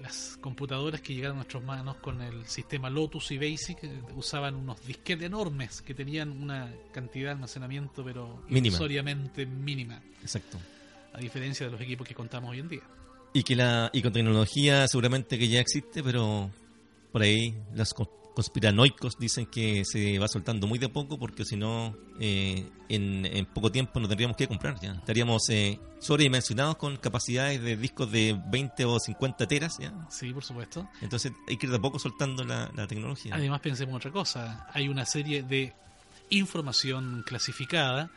las computadoras que llegaron a nuestras manos con el sistema Lotus y Basic eh, usaban unos disquetes enormes que tenían una cantidad de almacenamiento pero Mínima. mínima, Exacto. a diferencia de los equipos que contamos hoy en día. Y que la y con tecnología seguramente que ya existe, pero por ahí los cons- conspiranoicos dicen que se va soltando muy de poco porque si no eh, en, en poco tiempo no tendríamos que comprar ya. Estaríamos eh, sobredimensionados con capacidades de discos de 20 o 50 teras ya. Sí, por supuesto. Entonces hay que ir de poco soltando la, la tecnología. Además, pensemos otra cosa. Hay una serie de información clasificada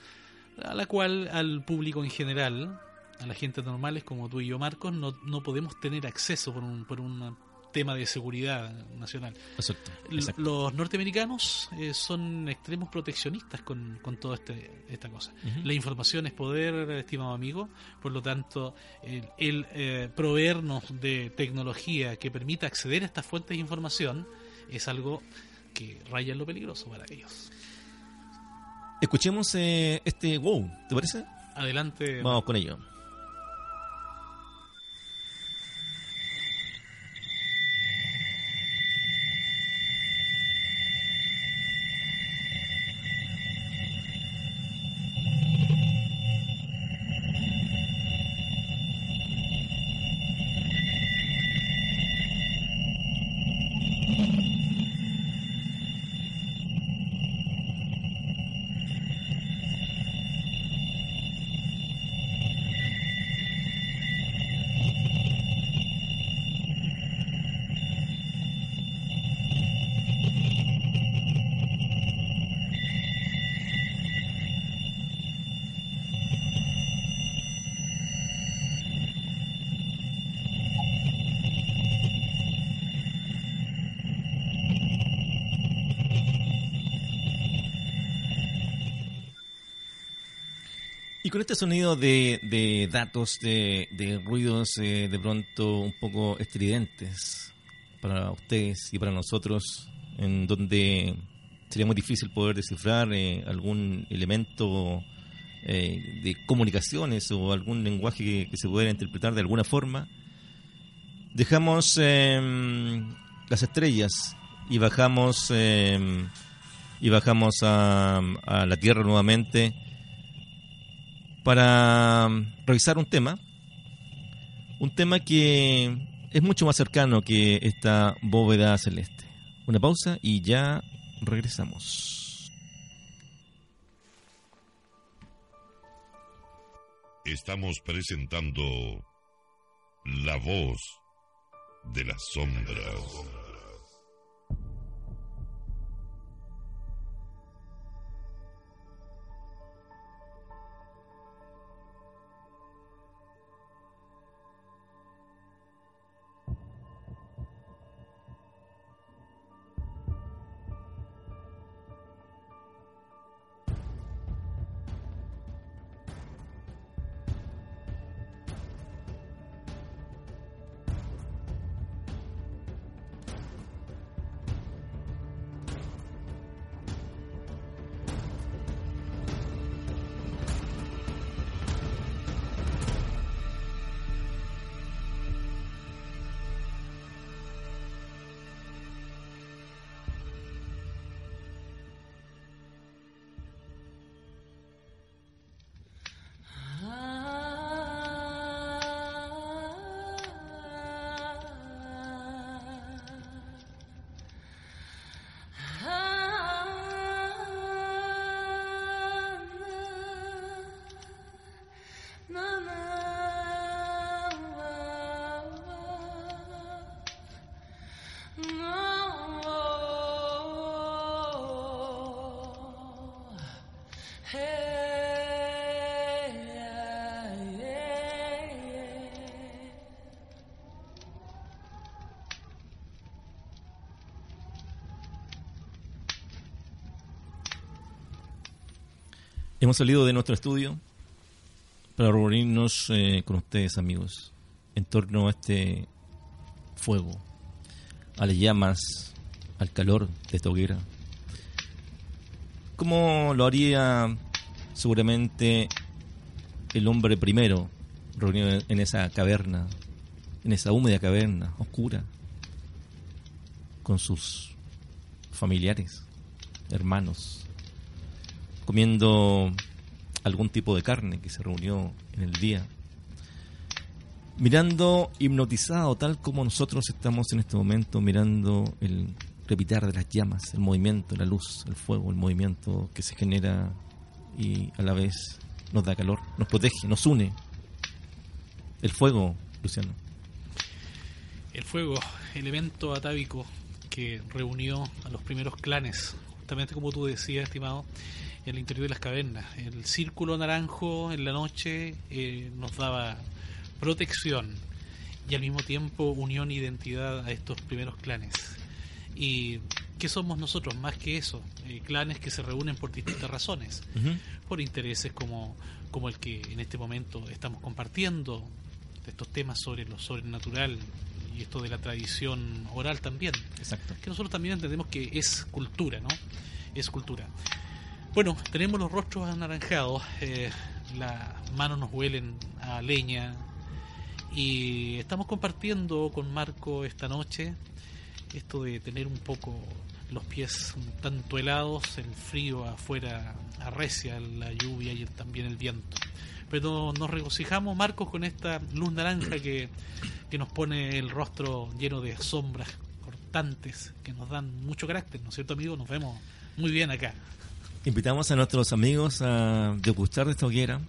a la cual al público en general, a la gente normales como tú y yo, Marcos, no, no podemos tener acceso por un, por un tema de seguridad nacional. Exacto. L- exacto. Los norteamericanos eh, son extremos proteccionistas con, con toda este, esta cosa. La información es poder, estimado amigo, por lo tanto, el, el, eh, proveernos de tecnología que permita acceder a estas fuentes de información es algo que raya en lo peligroso para ellos. Escuchemos eh, este wow, ¿te parece? Adelante. Vamos con ello. Este sonido de, de datos, de, de ruidos eh, de pronto un poco estridentes para ustedes y para nosotros, en donde sería muy difícil poder descifrar eh, algún elemento eh, de comunicaciones o algún lenguaje que, se pudiera interpretar de alguna forma, dejamos em, las estrellas y bajamos em, y bajamos a, a, la Tierra nuevamente para revisar un tema, un tema que es mucho más cercano que esta bóveda celeste. Una pausa y ya regresamos. Estamos presentando La voz de las sombras. Hemos salido de nuestro estudio para reunirnos eh, con ustedes, amigos, en torno a este fuego, a las llamas, al calor de esta hoguera. Como lo haría seguramente el hombre primero, reunido en esa caverna, en esa húmeda caverna, oscura, con sus familiares, hermanos, comiendo algún tipo de carne que se reunió en el día, mirando hipnotizado tal como nosotros estamos en este momento mirando el repitar de las llamas, el movimiento, la luz, el fuego, el movimiento que se genera y a la vez nos da calor, nos protege, nos une. El fuego, Luciano. El fuego, el evento atávico que reunió a los primeros clanes, justamente como tú decías, estimado, el interior de las cavernas. El círculo naranjo en la noche eh, nos daba protección y al mismo tiempo unión e identidad a estos primeros clanes. ¿Y qué somos nosotros más que eso? Eh, clanes que se reúnen por distintas razones, por intereses como, como el que en este momento estamos compartiendo, estos temas sobre lo sobrenatural y esto de la tradición oral también. Exacto. Que nosotros también entendemos que es cultura, ¿no? Es cultura. Bueno, tenemos los rostros anaranjados, eh, las manos nos huelen a leña y estamos compartiendo con Marco esta noche esto de tener un poco los pies un tanto helados, el frío afuera arrecia la lluvia y también el viento. Pero nos regocijamos, Marcos, con esta luz naranja que, que nos pone el rostro lleno de sombras cortantes que nos dan mucho carácter, ¿no es cierto, amigo? Nos vemos muy bien acá. Invitamos a nuestros amigos a degustar de esta hoguera.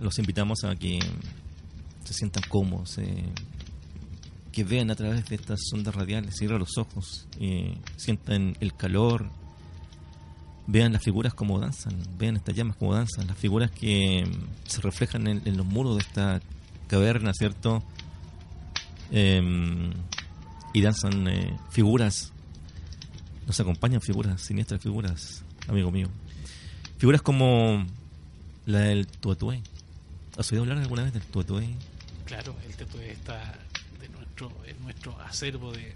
Los invitamos a que se sientan cómodos, eh, que vean a través de estas ondas radiales, cierren los ojos, eh, sientan el calor, vean las figuras como danzan, vean estas llamas como danzan, las figuras que se reflejan en, los muros de esta caverna, ¿cierto? Em, y danzan eh, figuras, nos acompañan figuras, siniestras figuras amigo mío. Figuras como la del tuetué. ¿Has oído hablar alguna vez del tuetué? Claro, el tuetué está de nuestro, en nuestro acervo de,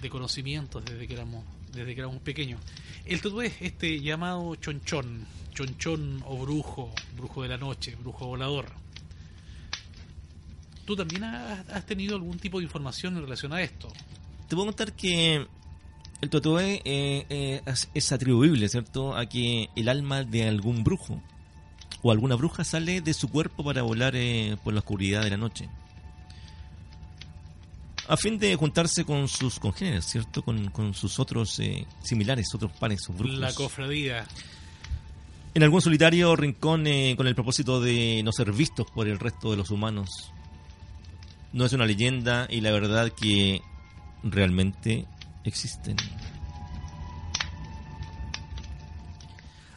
de, conocimientos desde que éramos desde que éramos pequeños. El tutué, este llamado chonchón, chonchón o brujo, brujo de la noche, brujo volador. ¿Tú también has, tenido algún tipo de información en relación a esto? Te puedo contar que el tutué eh, eh, es, atribuible, ¿cierto?, a que el alma de algún brujo o alguna bruja sale de su cuerpo para volar eh, por la oscuridad de la noche a fin de juntarse con sus congéneres, ¿cierto? Con, sus otros similares, otros pares, sus brujos. La cofradía. En algún solitario rincón eh, con el propósito de no ser vistos por el resto de los humanos. No es una leyenda y la verdad que realmente existen.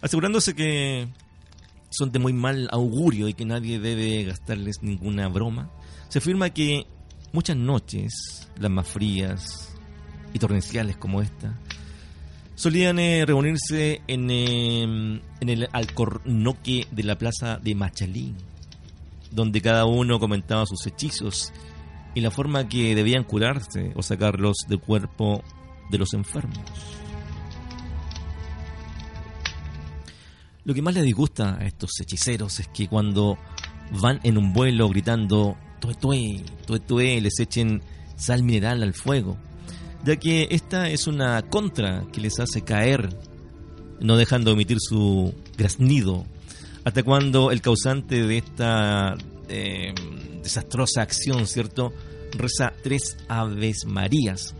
Asegurándose que son de muy mal augurio y que nadie debe gastarles ninguna broma, se afirma que Muchas noches, las más frías y torrenciales como esta, solían eh, reunirse en, em, en el alcornoque de la plaza de Machalín, donde cada uno comentaba sus hechizos y la forma que debían curarse o sacarlos del cuerpo de los enfermos. Lo que más les disgusta a estos hechiceros es que cuando van en un vuelo gritando tuetue, tuetue, les echen sal mineral al fuego, ya que esta es una contra que les hace caer, no dejando de emitir su graznido, hasta cuando el causante de esta eh, desastrosa acción, ¿cierto?, reza tres aves marías.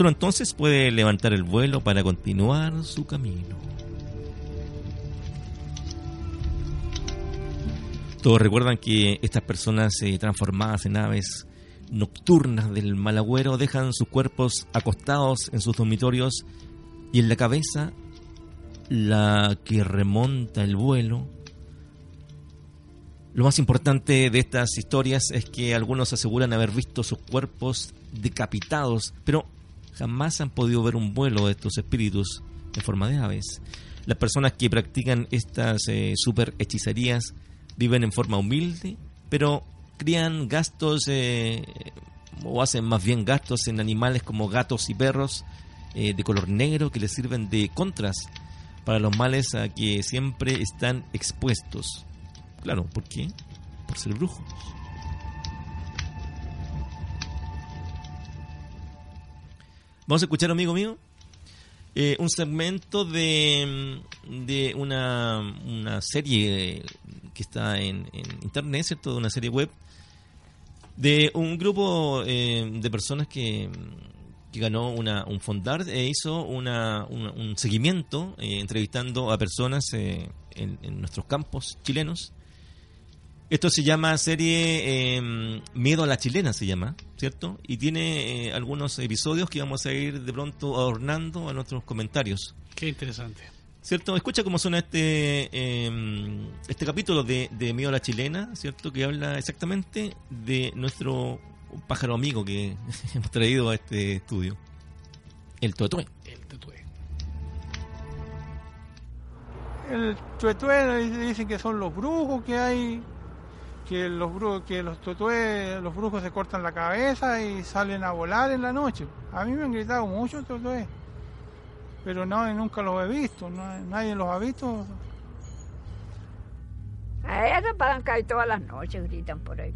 Solo entonces puede levantar el vuelo para continuar su camino. Todos recuerdan que estas personas eh, transformadas en aves nocturnas del malagüero dejan sus cuerpos acostados en sus dormitorios y en la cabeza la que remonta el vuelo. Lo más importante de estas historias es que algunos aseguran haber visto sus cuerpos decapitados, pero jamás han podido ver un vuelo de estos espíritus en forma de aves. Las personas que practican estas eh, super hechicerías viven en forma humilde, pero crían gastos eh, o hacen más bien gastos en animales como gatos y perros eh, de color negro que les sirven de contras para los males a que siempre están expuestos. Claro, ¿por qué? Por ser brujos. Vamos a escuchar, amigo mío, eh, un segmento de, de una, una serie que está en, internet, ¿cierto? De una serie web de un grupo eh, de personas que, ganó una, un fondar e hizo una, un seguimiento eh, entrevistando a personas eh, en, nuestros campos chilenos. Esto se llama serie em, Miedo a la chilena, se llama, ¿cierto? Y tiene algunos episodios que vamos a ir de pronto adornando a nuestros comentarios. Qué interesante. ¿Cierto? Escucha cómo suena este, em, este capítulo de, de Mío a la Chilena, ¿cierto? Que habla exactamente de nuestro pájaro amigo que hemos traído a este estudio. El tuetue. El tuetue. El tuetue dicen que son los brujos que hay, que los que los los brujos se cortan la cabeza y salen a volar en la noche. A mí me han gritado mucho tuetue pero no, nunca los he visto, nadie los ha visto. A ellos pagan caer todas las noches, gritan por ahí.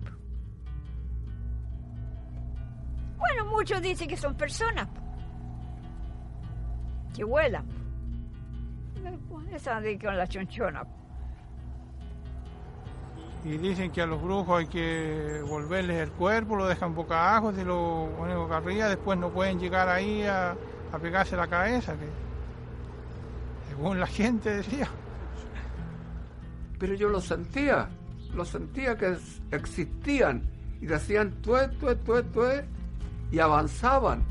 Bueno, muchos dicen que son personas que vuelan. Esa de con la chonchona. Y dicen que a los brujos hay que volverles el cuerpo, lo dejan boca abajo, si lo ponen boca arriba, después no pueden llegar ahí a, pegarse la cabeza, que según la gente decía. Pero yo lo sentía, lo sentía que existían y decían tue, tue, tue, tue y avanzaban.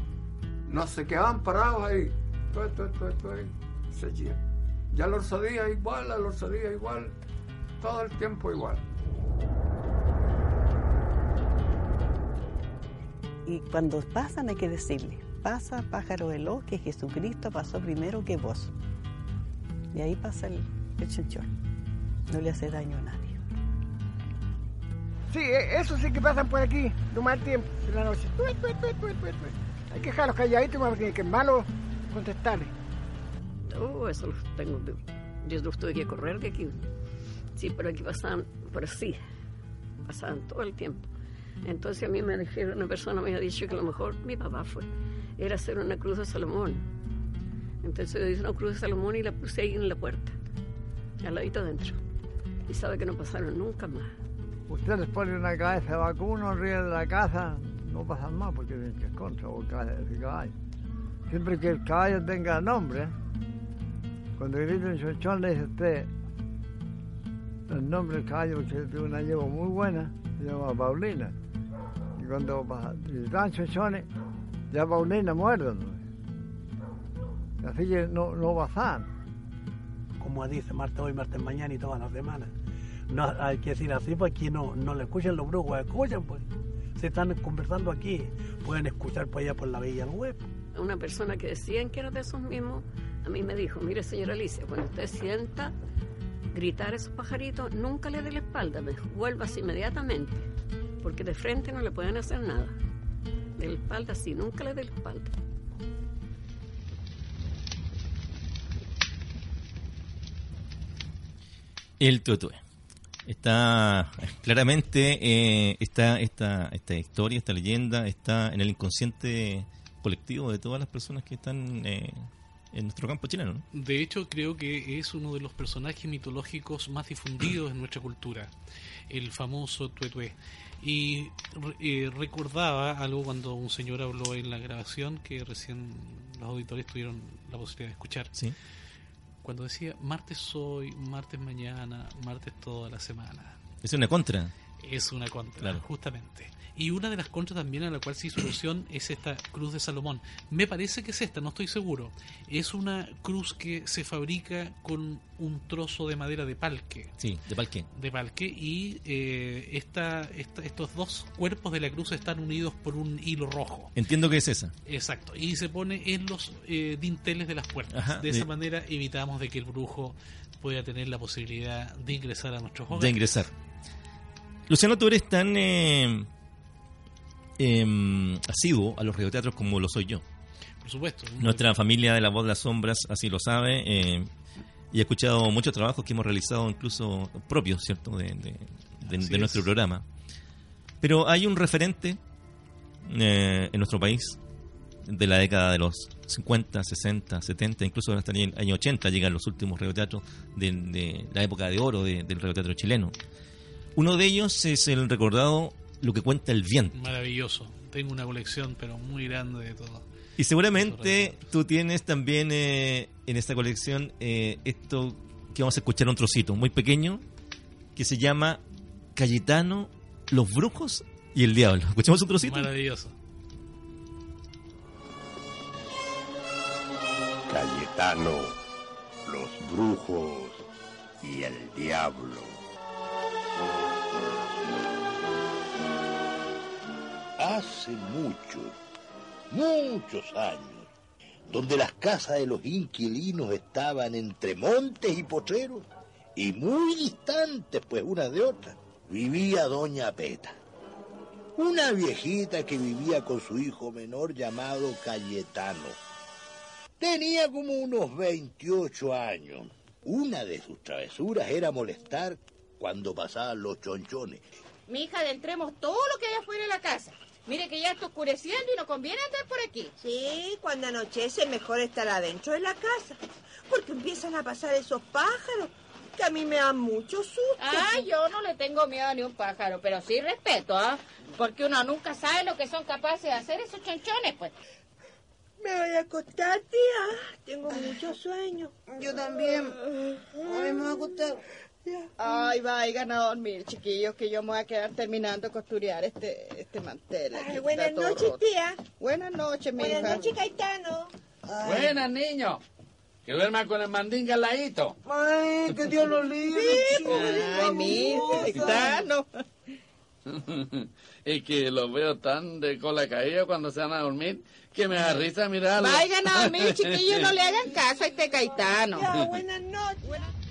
No se quedaban parados ahí, tue, tue, tue, tue, seguían. Ya lo sabía igual, lo sabía igual, todo el tiempo igual. Y cuando pasan hay que decirle, pasa pájaro veloz que Jesucristo pasó primero que vos. Y ahí pasa el, el No le hace daño a nadie. Sí, e, eso sí que pasan por aquí, de mal tiempo, de la noche. Hay que dejarlos calladitos, porque que es malo contestarle. Oh, eso lo tengo. Yo los tuve que correr de aquí. Sí, pero aquí pasaban por así. Pasaban todo el tiempo. Entonces a mí me dijeron, una persona me ha dicho que a lo mejor mi papá fue. Era hacer una cruz de Salomón. Entonces yo hice una cruz de Salomón y la puse ahí en la puerta. Al ladito adentro. Y sabe que no pasaron nunca más. Usted les pone una cabeza de vacuno arriba de la casa, no pasan más porque tienen que contra o caballo. Siempre que el caballo tenga nombre, cuando grita un chonchón le dice usted el nombre del caballo, porque tiene una yegua muy buena, se llama Paulina. Y cuando gritan chonchones, ya Paulina muerde. Así que no, no pasan. Como dice martes hoy, martes mañana y todas las semanas. No, hay que decir así porque no, no le escuchan los brujos, escuchan pues. Se están conversando aquí, pueden escuchar por allá por la villa web. Una persona que decían que era de esos mismos, a mí me dijo, mire señora Alicia, cuando usted sienta gritar a esos pajaritos, nunca le dé la espalda, me vuelvas inmediatamente, porque de frente no le pueden hacer nada. De la espalda sí, nunca le dé la espalda. El tutué. Está claramente eh, está esta, esta historia, esta leyenda, está en el inconsciente colectivo de todas las personas que están eh, en nuestro campo chileno. De hecho, creo que es uno de los personajes mitológicos más difundidos en nuestra cultura, el famoso Tuetué. Y eh, recordaba algo cuando un señor habló en la grabación que recién los auditores tuvieron la posibilidad de escuchar. Sí. Cuando decía martes hoy, martes mañana, martes toda la semana. Es una contra. Es una contra, justamente. Y una de las contras también a la cual se hizo alusión es esta cruz de Salomón. Me parece que es esta, no estoy seguro. Es una cruz que se fabrica con un trozo de madera de palque. Sí, de palque. De palque y eh, esta, estos dos cuerpos de la cruz están unidos por un hilo rojo. Entiendo que es esa. Exacto. Y se pone en los eh, dinteles de las puertas. de esa manera evitamos de que el brujo pueda tener la posibilidad de ingresar a nuestros hogares. De ingresar. Luciano, tú eres tan... Eh eh, asiduo a los radioteatros como lo soy yo. Por supuesto. Nuestra familia de la voz de las sombras así lo sabe. Eh, y he escuchado muchos trabajos que hemos realizado incluso propios, ¿cierto?, de, nuestro programa. Pero hay un referente eh, en nuestro país de la década de los 50, 60, 70, incluso hasta el año 80 llegan los últimos radioteatros de, de la época de oro del radioteatro chileno. Uno de ellos es el recordado lo que cuenta el viento. Maravilloso. Tengo una colección, pero muy grande de todo. Y seguramente tú tienes también eh, en esta colección eh, esto que vamos a escuchar un trocito muy pequeño que se llama Cayetano, los brujos y el diablo. ¿Escuchamos un trocito? Maravilloso. Cayetano, los brujos y el diablo. Hace mucho, muchos años, donde las casas de los inquilinos estaban entre montes y potreros, y muy distantes pues una de otra, vivía doña Peta, una viejita que vivía con su hijo menor llamado Cayetano. Tenía como unos 28 años. Una de sus travesuras era molestar cuando pasaban los chonchones. Mi hija, adentremos todo lo que hay afuera de la casa. Mire que ya está oscureciendo y no conviene andar por aquí. Sí, cuando anochece mejor estar adentro de la casa, porque empiezan a pasar esos pájaros que a mí me dan mucho susto. Ah, yo no le tengo miedo a ni un pájaro, pero sí respeto, ¿ah? Porque uno nunca sabe lo que son capaces de hacer esos chonchones, pues. Me voy a acostar, tía. Tengo mucho sueño. Yo también. Hoy me voy a acostar. Ay, vayan a dormir, chiquillos, que yo me voy a quedar terminando de costurear este, este mantel. buenas noches, tía. Buenas noches, mi Buenas noches, Caetano. Buenas, niños. Que duerman con el mandín al ladito. Ay, que Dios lo libre. Sí, Ay, mi Caetano. y que los veo tan de cola caída cuando se van a dormir que me da risa mirarlo. Vayan a dormir, chiquillos, no le hagan caso a este Caetano. Ya, buenas noches.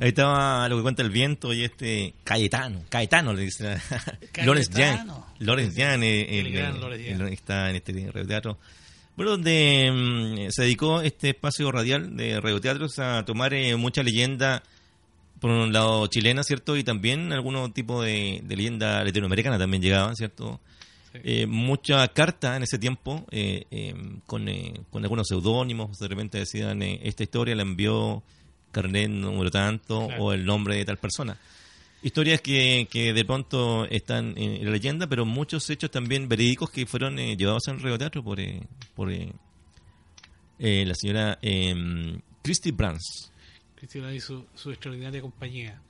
Ahí estaba lo que cuenta el viento y este Cayetano, Caetano le dice. Lorenz Jan, Lorenz Jan, está en este teatro. Bueno, donde mm, se dedicó este espacio radial de radioteatros a tomar eh, mucha leyenda, por un lado chilena, ¿cierto? Y también algún tipo de, de leyenda latinoamericana también llegaba, ¿cierto? Eh, mucha carta en ese tiempo eh, eh, con, eh, con algunos seudónimos, de repente decían, eh, esta historia la envió carnet número tanto Claro. o el nombre de tal persona. Historias que, que de pronto están en la leyenda, pero muchos hechos también verídicos que fueron eh, llevados al radioteatro por, eh, por eh, eh, la señora eh, Christy Brands. Cristina y su, su extraordinaria compañía.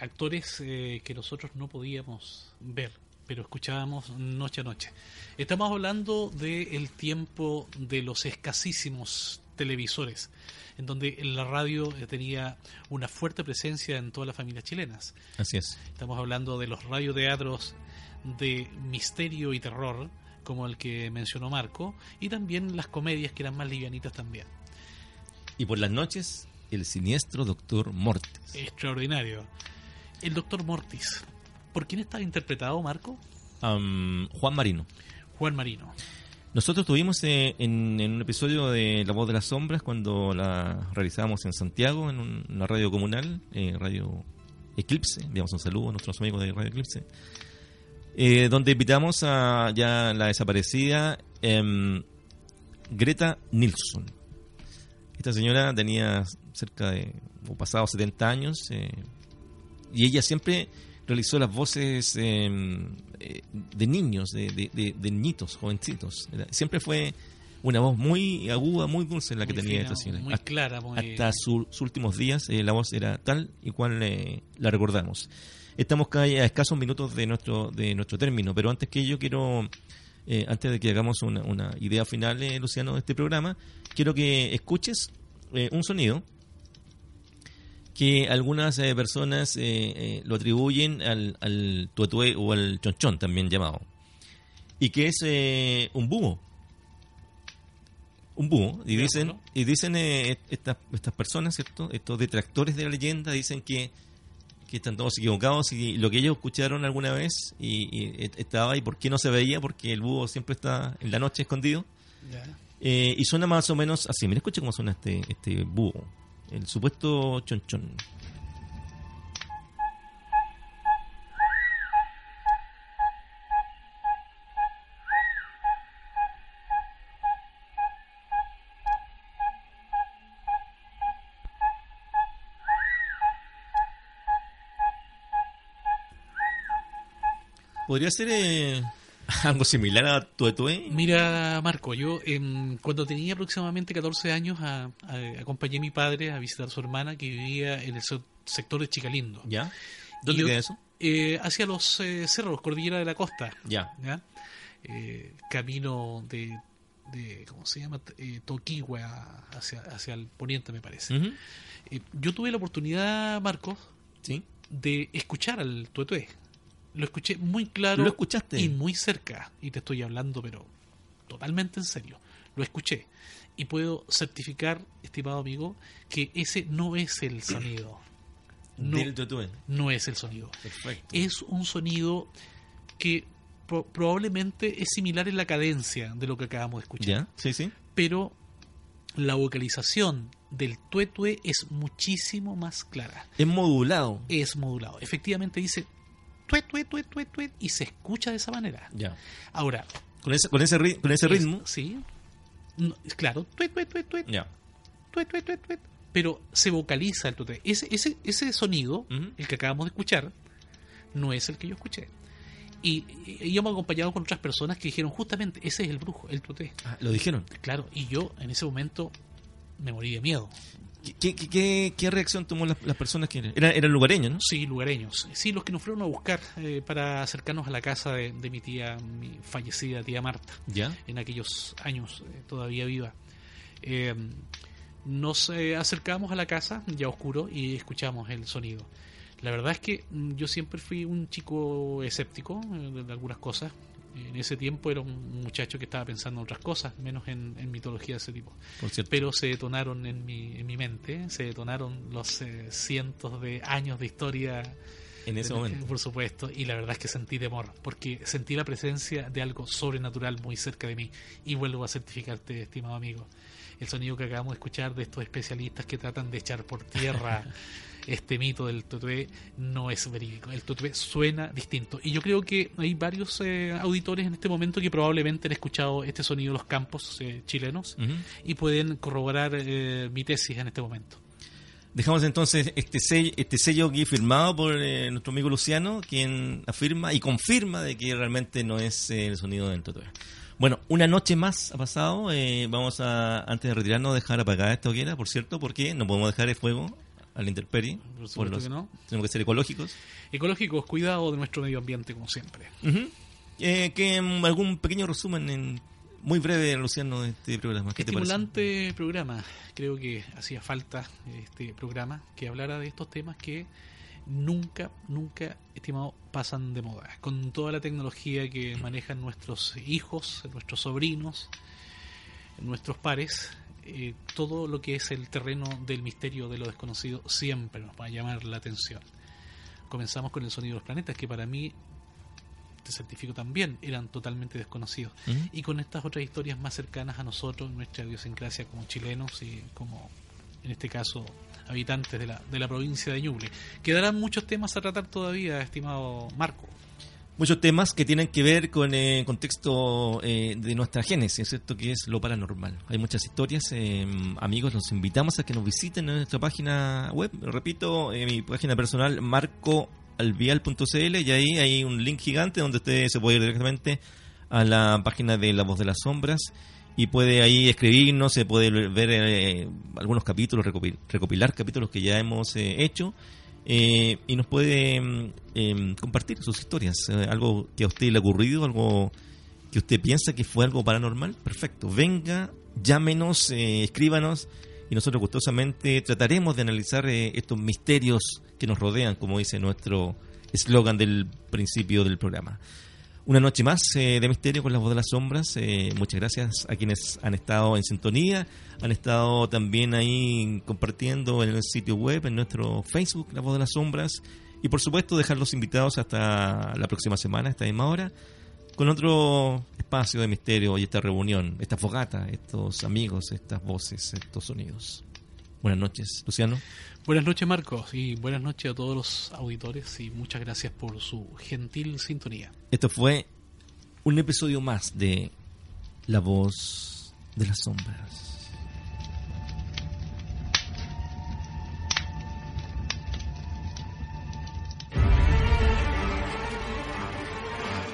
Actores que nosotros no podíamos ver, pero escuchábamos noche a noche. Estamos hablando del tiempo de los escasísimos televisores, en donde la radio eh, tenía una fuerte presencia en todas las familias chilenas. Así es. Estamos hablando de los radioteatros de misterio y terror, como el que mencionó Marco, y también las comedias que eran más livianitas también. Y por las noches, el siniestro doctor Mortis. Extraordinario. El doctor Mortis. ¿Por quién estaba interpretado, Marco? Juan Marino. Juan Marino. Nosotros tuvimos eh, en, un episodio de La Voz de las Sombras cuando la realizábamos en Santiago, en un- una radio comunal, eh, Radio Eclipse, enviamos un saludo a nuestros amigos de Radio Eclipse, eh, donde invitamos a ya la desaparecida em, Greta Nilsson. Esta señora tenía cerca de, o pasados 70 años, y ella siempre realizó las voces eh, eh, de niños, de, de, de- de niñitos, jovencitos. Siempre fue una voz muy aguda, muy dulce la que tenía fina, esta señora. muy Hasta- clara, muy- Hasta su- sus últimos días eh, la voz era tal y cual eh, la recordamos. Estamos a escasos minutos de nuestro de nuestro término, pero antes que ello quiero, eh, antes de que hagamos una, una idea final, eh, Luciano, de este programa, quiero que escuches eh, un sonido que algunas eh, personas eh, eh, lo atribuyen al, al tuetué o al chonchón, también llamado, y que es eh, un búho. Un búho. Y dicen, y dicen eh, estas, estas personas, ¿cierto? Estos detractores de la leyenda dicen que, que están todos equivocados y lo que ellos escucharon alguna vez y, y estaba y por qué no se veía, porque el búho siempre está en la noche escondido. Eh, y suena más o menos así. Mira, escucha cómo suena este, este búho. El supuesto chonchón. Podría ser eh, algo similar a Tuetué. Mira, Marco, yo em, cuando tenía aproximadamente 14 años a- a- acompañé a mi padre a visitar a su hermana que vivía en el se- sector de Chicalindo. ¿Ya? ¿Dónde queda eso? eh, hacia los eh, cerros, Cordillera de la Costa. Ya. Eh, camino de, de, ¿cómo se llama? Eh, Toquigua hacia, hacia el poniente, me parece. Eh, yo tuve la oportunidad, Marcos, ¿Sí? de escuchar al tuetué. Lo escuché muy claro. ¿Lo escuchaste? Y muy cerca. Y te estoy hablando, pero totalmente en serio. Lo escuché. Y puedo certificar, estimado amigo, que ese no es el sonido. No, no es el sonido. Perfecto. Es un sonido que pro- probablemente es similar en la cadencia de lo que acabamos de escuchar. ¿Ya? Sí, sí. Pero la vocalización del tuetue es muchísimo más clara. Es modulado. Es modulado. Efectivamente dice tuet, tuet, tuet, tuet, tuet, y se escucha de esa manera. Ya. Ahora, Con ese, con ese, ri- con ese es- ritmo. sí. No, claro, tuet, tuet, tuet, tuet, Ya. tuet, tuet, tuet, tuet, pero se vocaliza el tuetue. Ese, ese, ese sonido, el que acabamos de escuchar, no es el que yo escuché. Y, y íbamos acompañados con otras personas que dijeron justamente, ese es el brujo, el tuté. Ah, lo dijeron. Claro, y yo en ese momento me morí de miedo. ¿Qué, qué, qué, qué reacción tomó las, las personas que eran, eran lugareños, no? Sí, lugareños. Sí, los que nos fueron a buscar eh, para acercarnos a la casa de, de mi tía, mi fallecida tía Marta. Ya. En aquellos años, eh, todavía viva. Eh, nos eh, acercamos a la casa, ya oscuro, y escuchamos el sonido. La verdad es que mm, yo siempre fui un chico escéptico eh, de, de algunas cosas. En ese tiempo era un muchacho que estaba pensando en otras cosas, menos en, en mitología de ese tipo. Por. Pero se detonaron en mi, en mi mente, se detonaron los eh, cientos de años de historia En ese momento. Por supuesto, y la verdad es que sentí temor, porque sentí la presencia de algo sobrenatural muy cerca de mí. Y vuelvo a certificarte, estimado amigo, el sonido que acabamos de escuchar de estos especialistas que tratan de echar por tierra este mito del tutué no es verídico. El tutué suena distinto. Y yo creo que hay varios eh, auditores en este momento que probablemente han escuchado este sonido de los campos eh, chilenos y pueden corroborar eh, mi tesis en este momento. Dejamos entonces este sello, este sello aquí firmado por eh, nuestro amigo Luciano, quien afirma y confirma de que realmente no es eh, el sonido del Totoya. Bueno, una noche más ha pasado. eh, vamos a, antes de retirarnos, dejar apagada esta hoguera, por cierto, porque no podemos dejar el fuego a la intemperie. Por supuesto que no. Tenemos que ser ecológicos. Ecológicos, cuidado de nuestro medio ambiente, como siempre. Ujú. Eh, que mm, algún pequeño resumen en muy breve, Luciano, de este programa. ¿Qué te parece? Estimulante programa. Creo que hacía falta este programa que hablara de estos temas que nunca, nunca, estimado, pasan de moda. Con toda la tecnología que manejan nuestros hijos, nuestros sobrinos, nuestros pares, eh, todo lo que es el terreno del misterio de lo desconocido siempre nos va a llamar la atención. Comenzamos con el sonido de los planetas, que para mí, te certifico también, eran totalmente desconocidos. Ujú. Y con estas otras historias más cercanas a nosotros, nuestra idiosincrasia como chilenos y como, en este caso, habitantes de la, de la provincia de Ñuble. Quedarán muchos temas a tratar todavía, estimado Marco. Muchos temas que tienen que ver con el contexto eh, de nuestra génesis, ¿cierto? Que es lo paranormal. Hay muchas historias. eh, amigos, los invitamos a que nos visiten en nuestra página web. Repito, eh, mi página personal, marcoalvial.cl, y ahí hay un link gigante donde usted se puede ir directamente a la página de La Voz de las Sombras y puede ahí escribirnos, se puede ver eh, algunos capítulos, recopil- recopilar capítulos que ya hemos eh, hecho eh, y nos puede em, compartir sus historias, eh, algo que a usted le ha ocurrido, algo que usted piensa que fue algo paranormal, perfecto, venga, llámenos, eh, escríbanos y nosotros gustosamente trataremos de analizar eh, estos misterios que nos rodean, como dice nuestro eslogan del principio del programa. Una noche más eh, de misterio con la voz de las sombras. Eh, muchas gracias a quienes han estado en sintonía, han estado también ahí compartiendo en el sitio web, en nuestro Facebook, La Voz de las Sombras. Y por supuesto dejar los invitados hasta la próxima semana, esta misma hora, con otro espacio de misterio y esta reunión, esta fogata, estos amigos, estas voces, estos sonidos. Buenas noches, Luciano. Buenas noches, Marcos, y buenas noches a todos los auditores y muchas gracias por su gentil sintonía. Esto fue un episodio más de La Voz de las Sombras.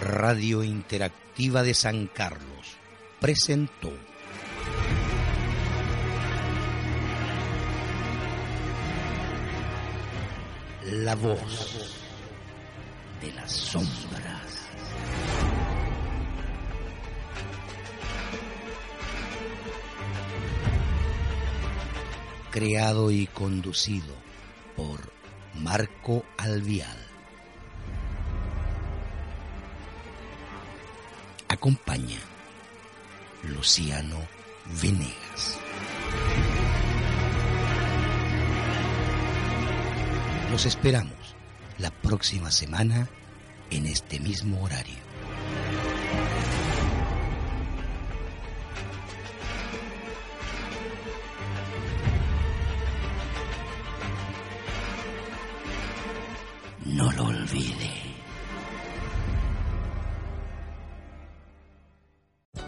Radio Interactiva de San Carlos presentó La voz de las sombras. Creado y conducido por Marco Alvial. Acompaña Luciano Venegas. Los esperamos la próxima semana en este mismo horario.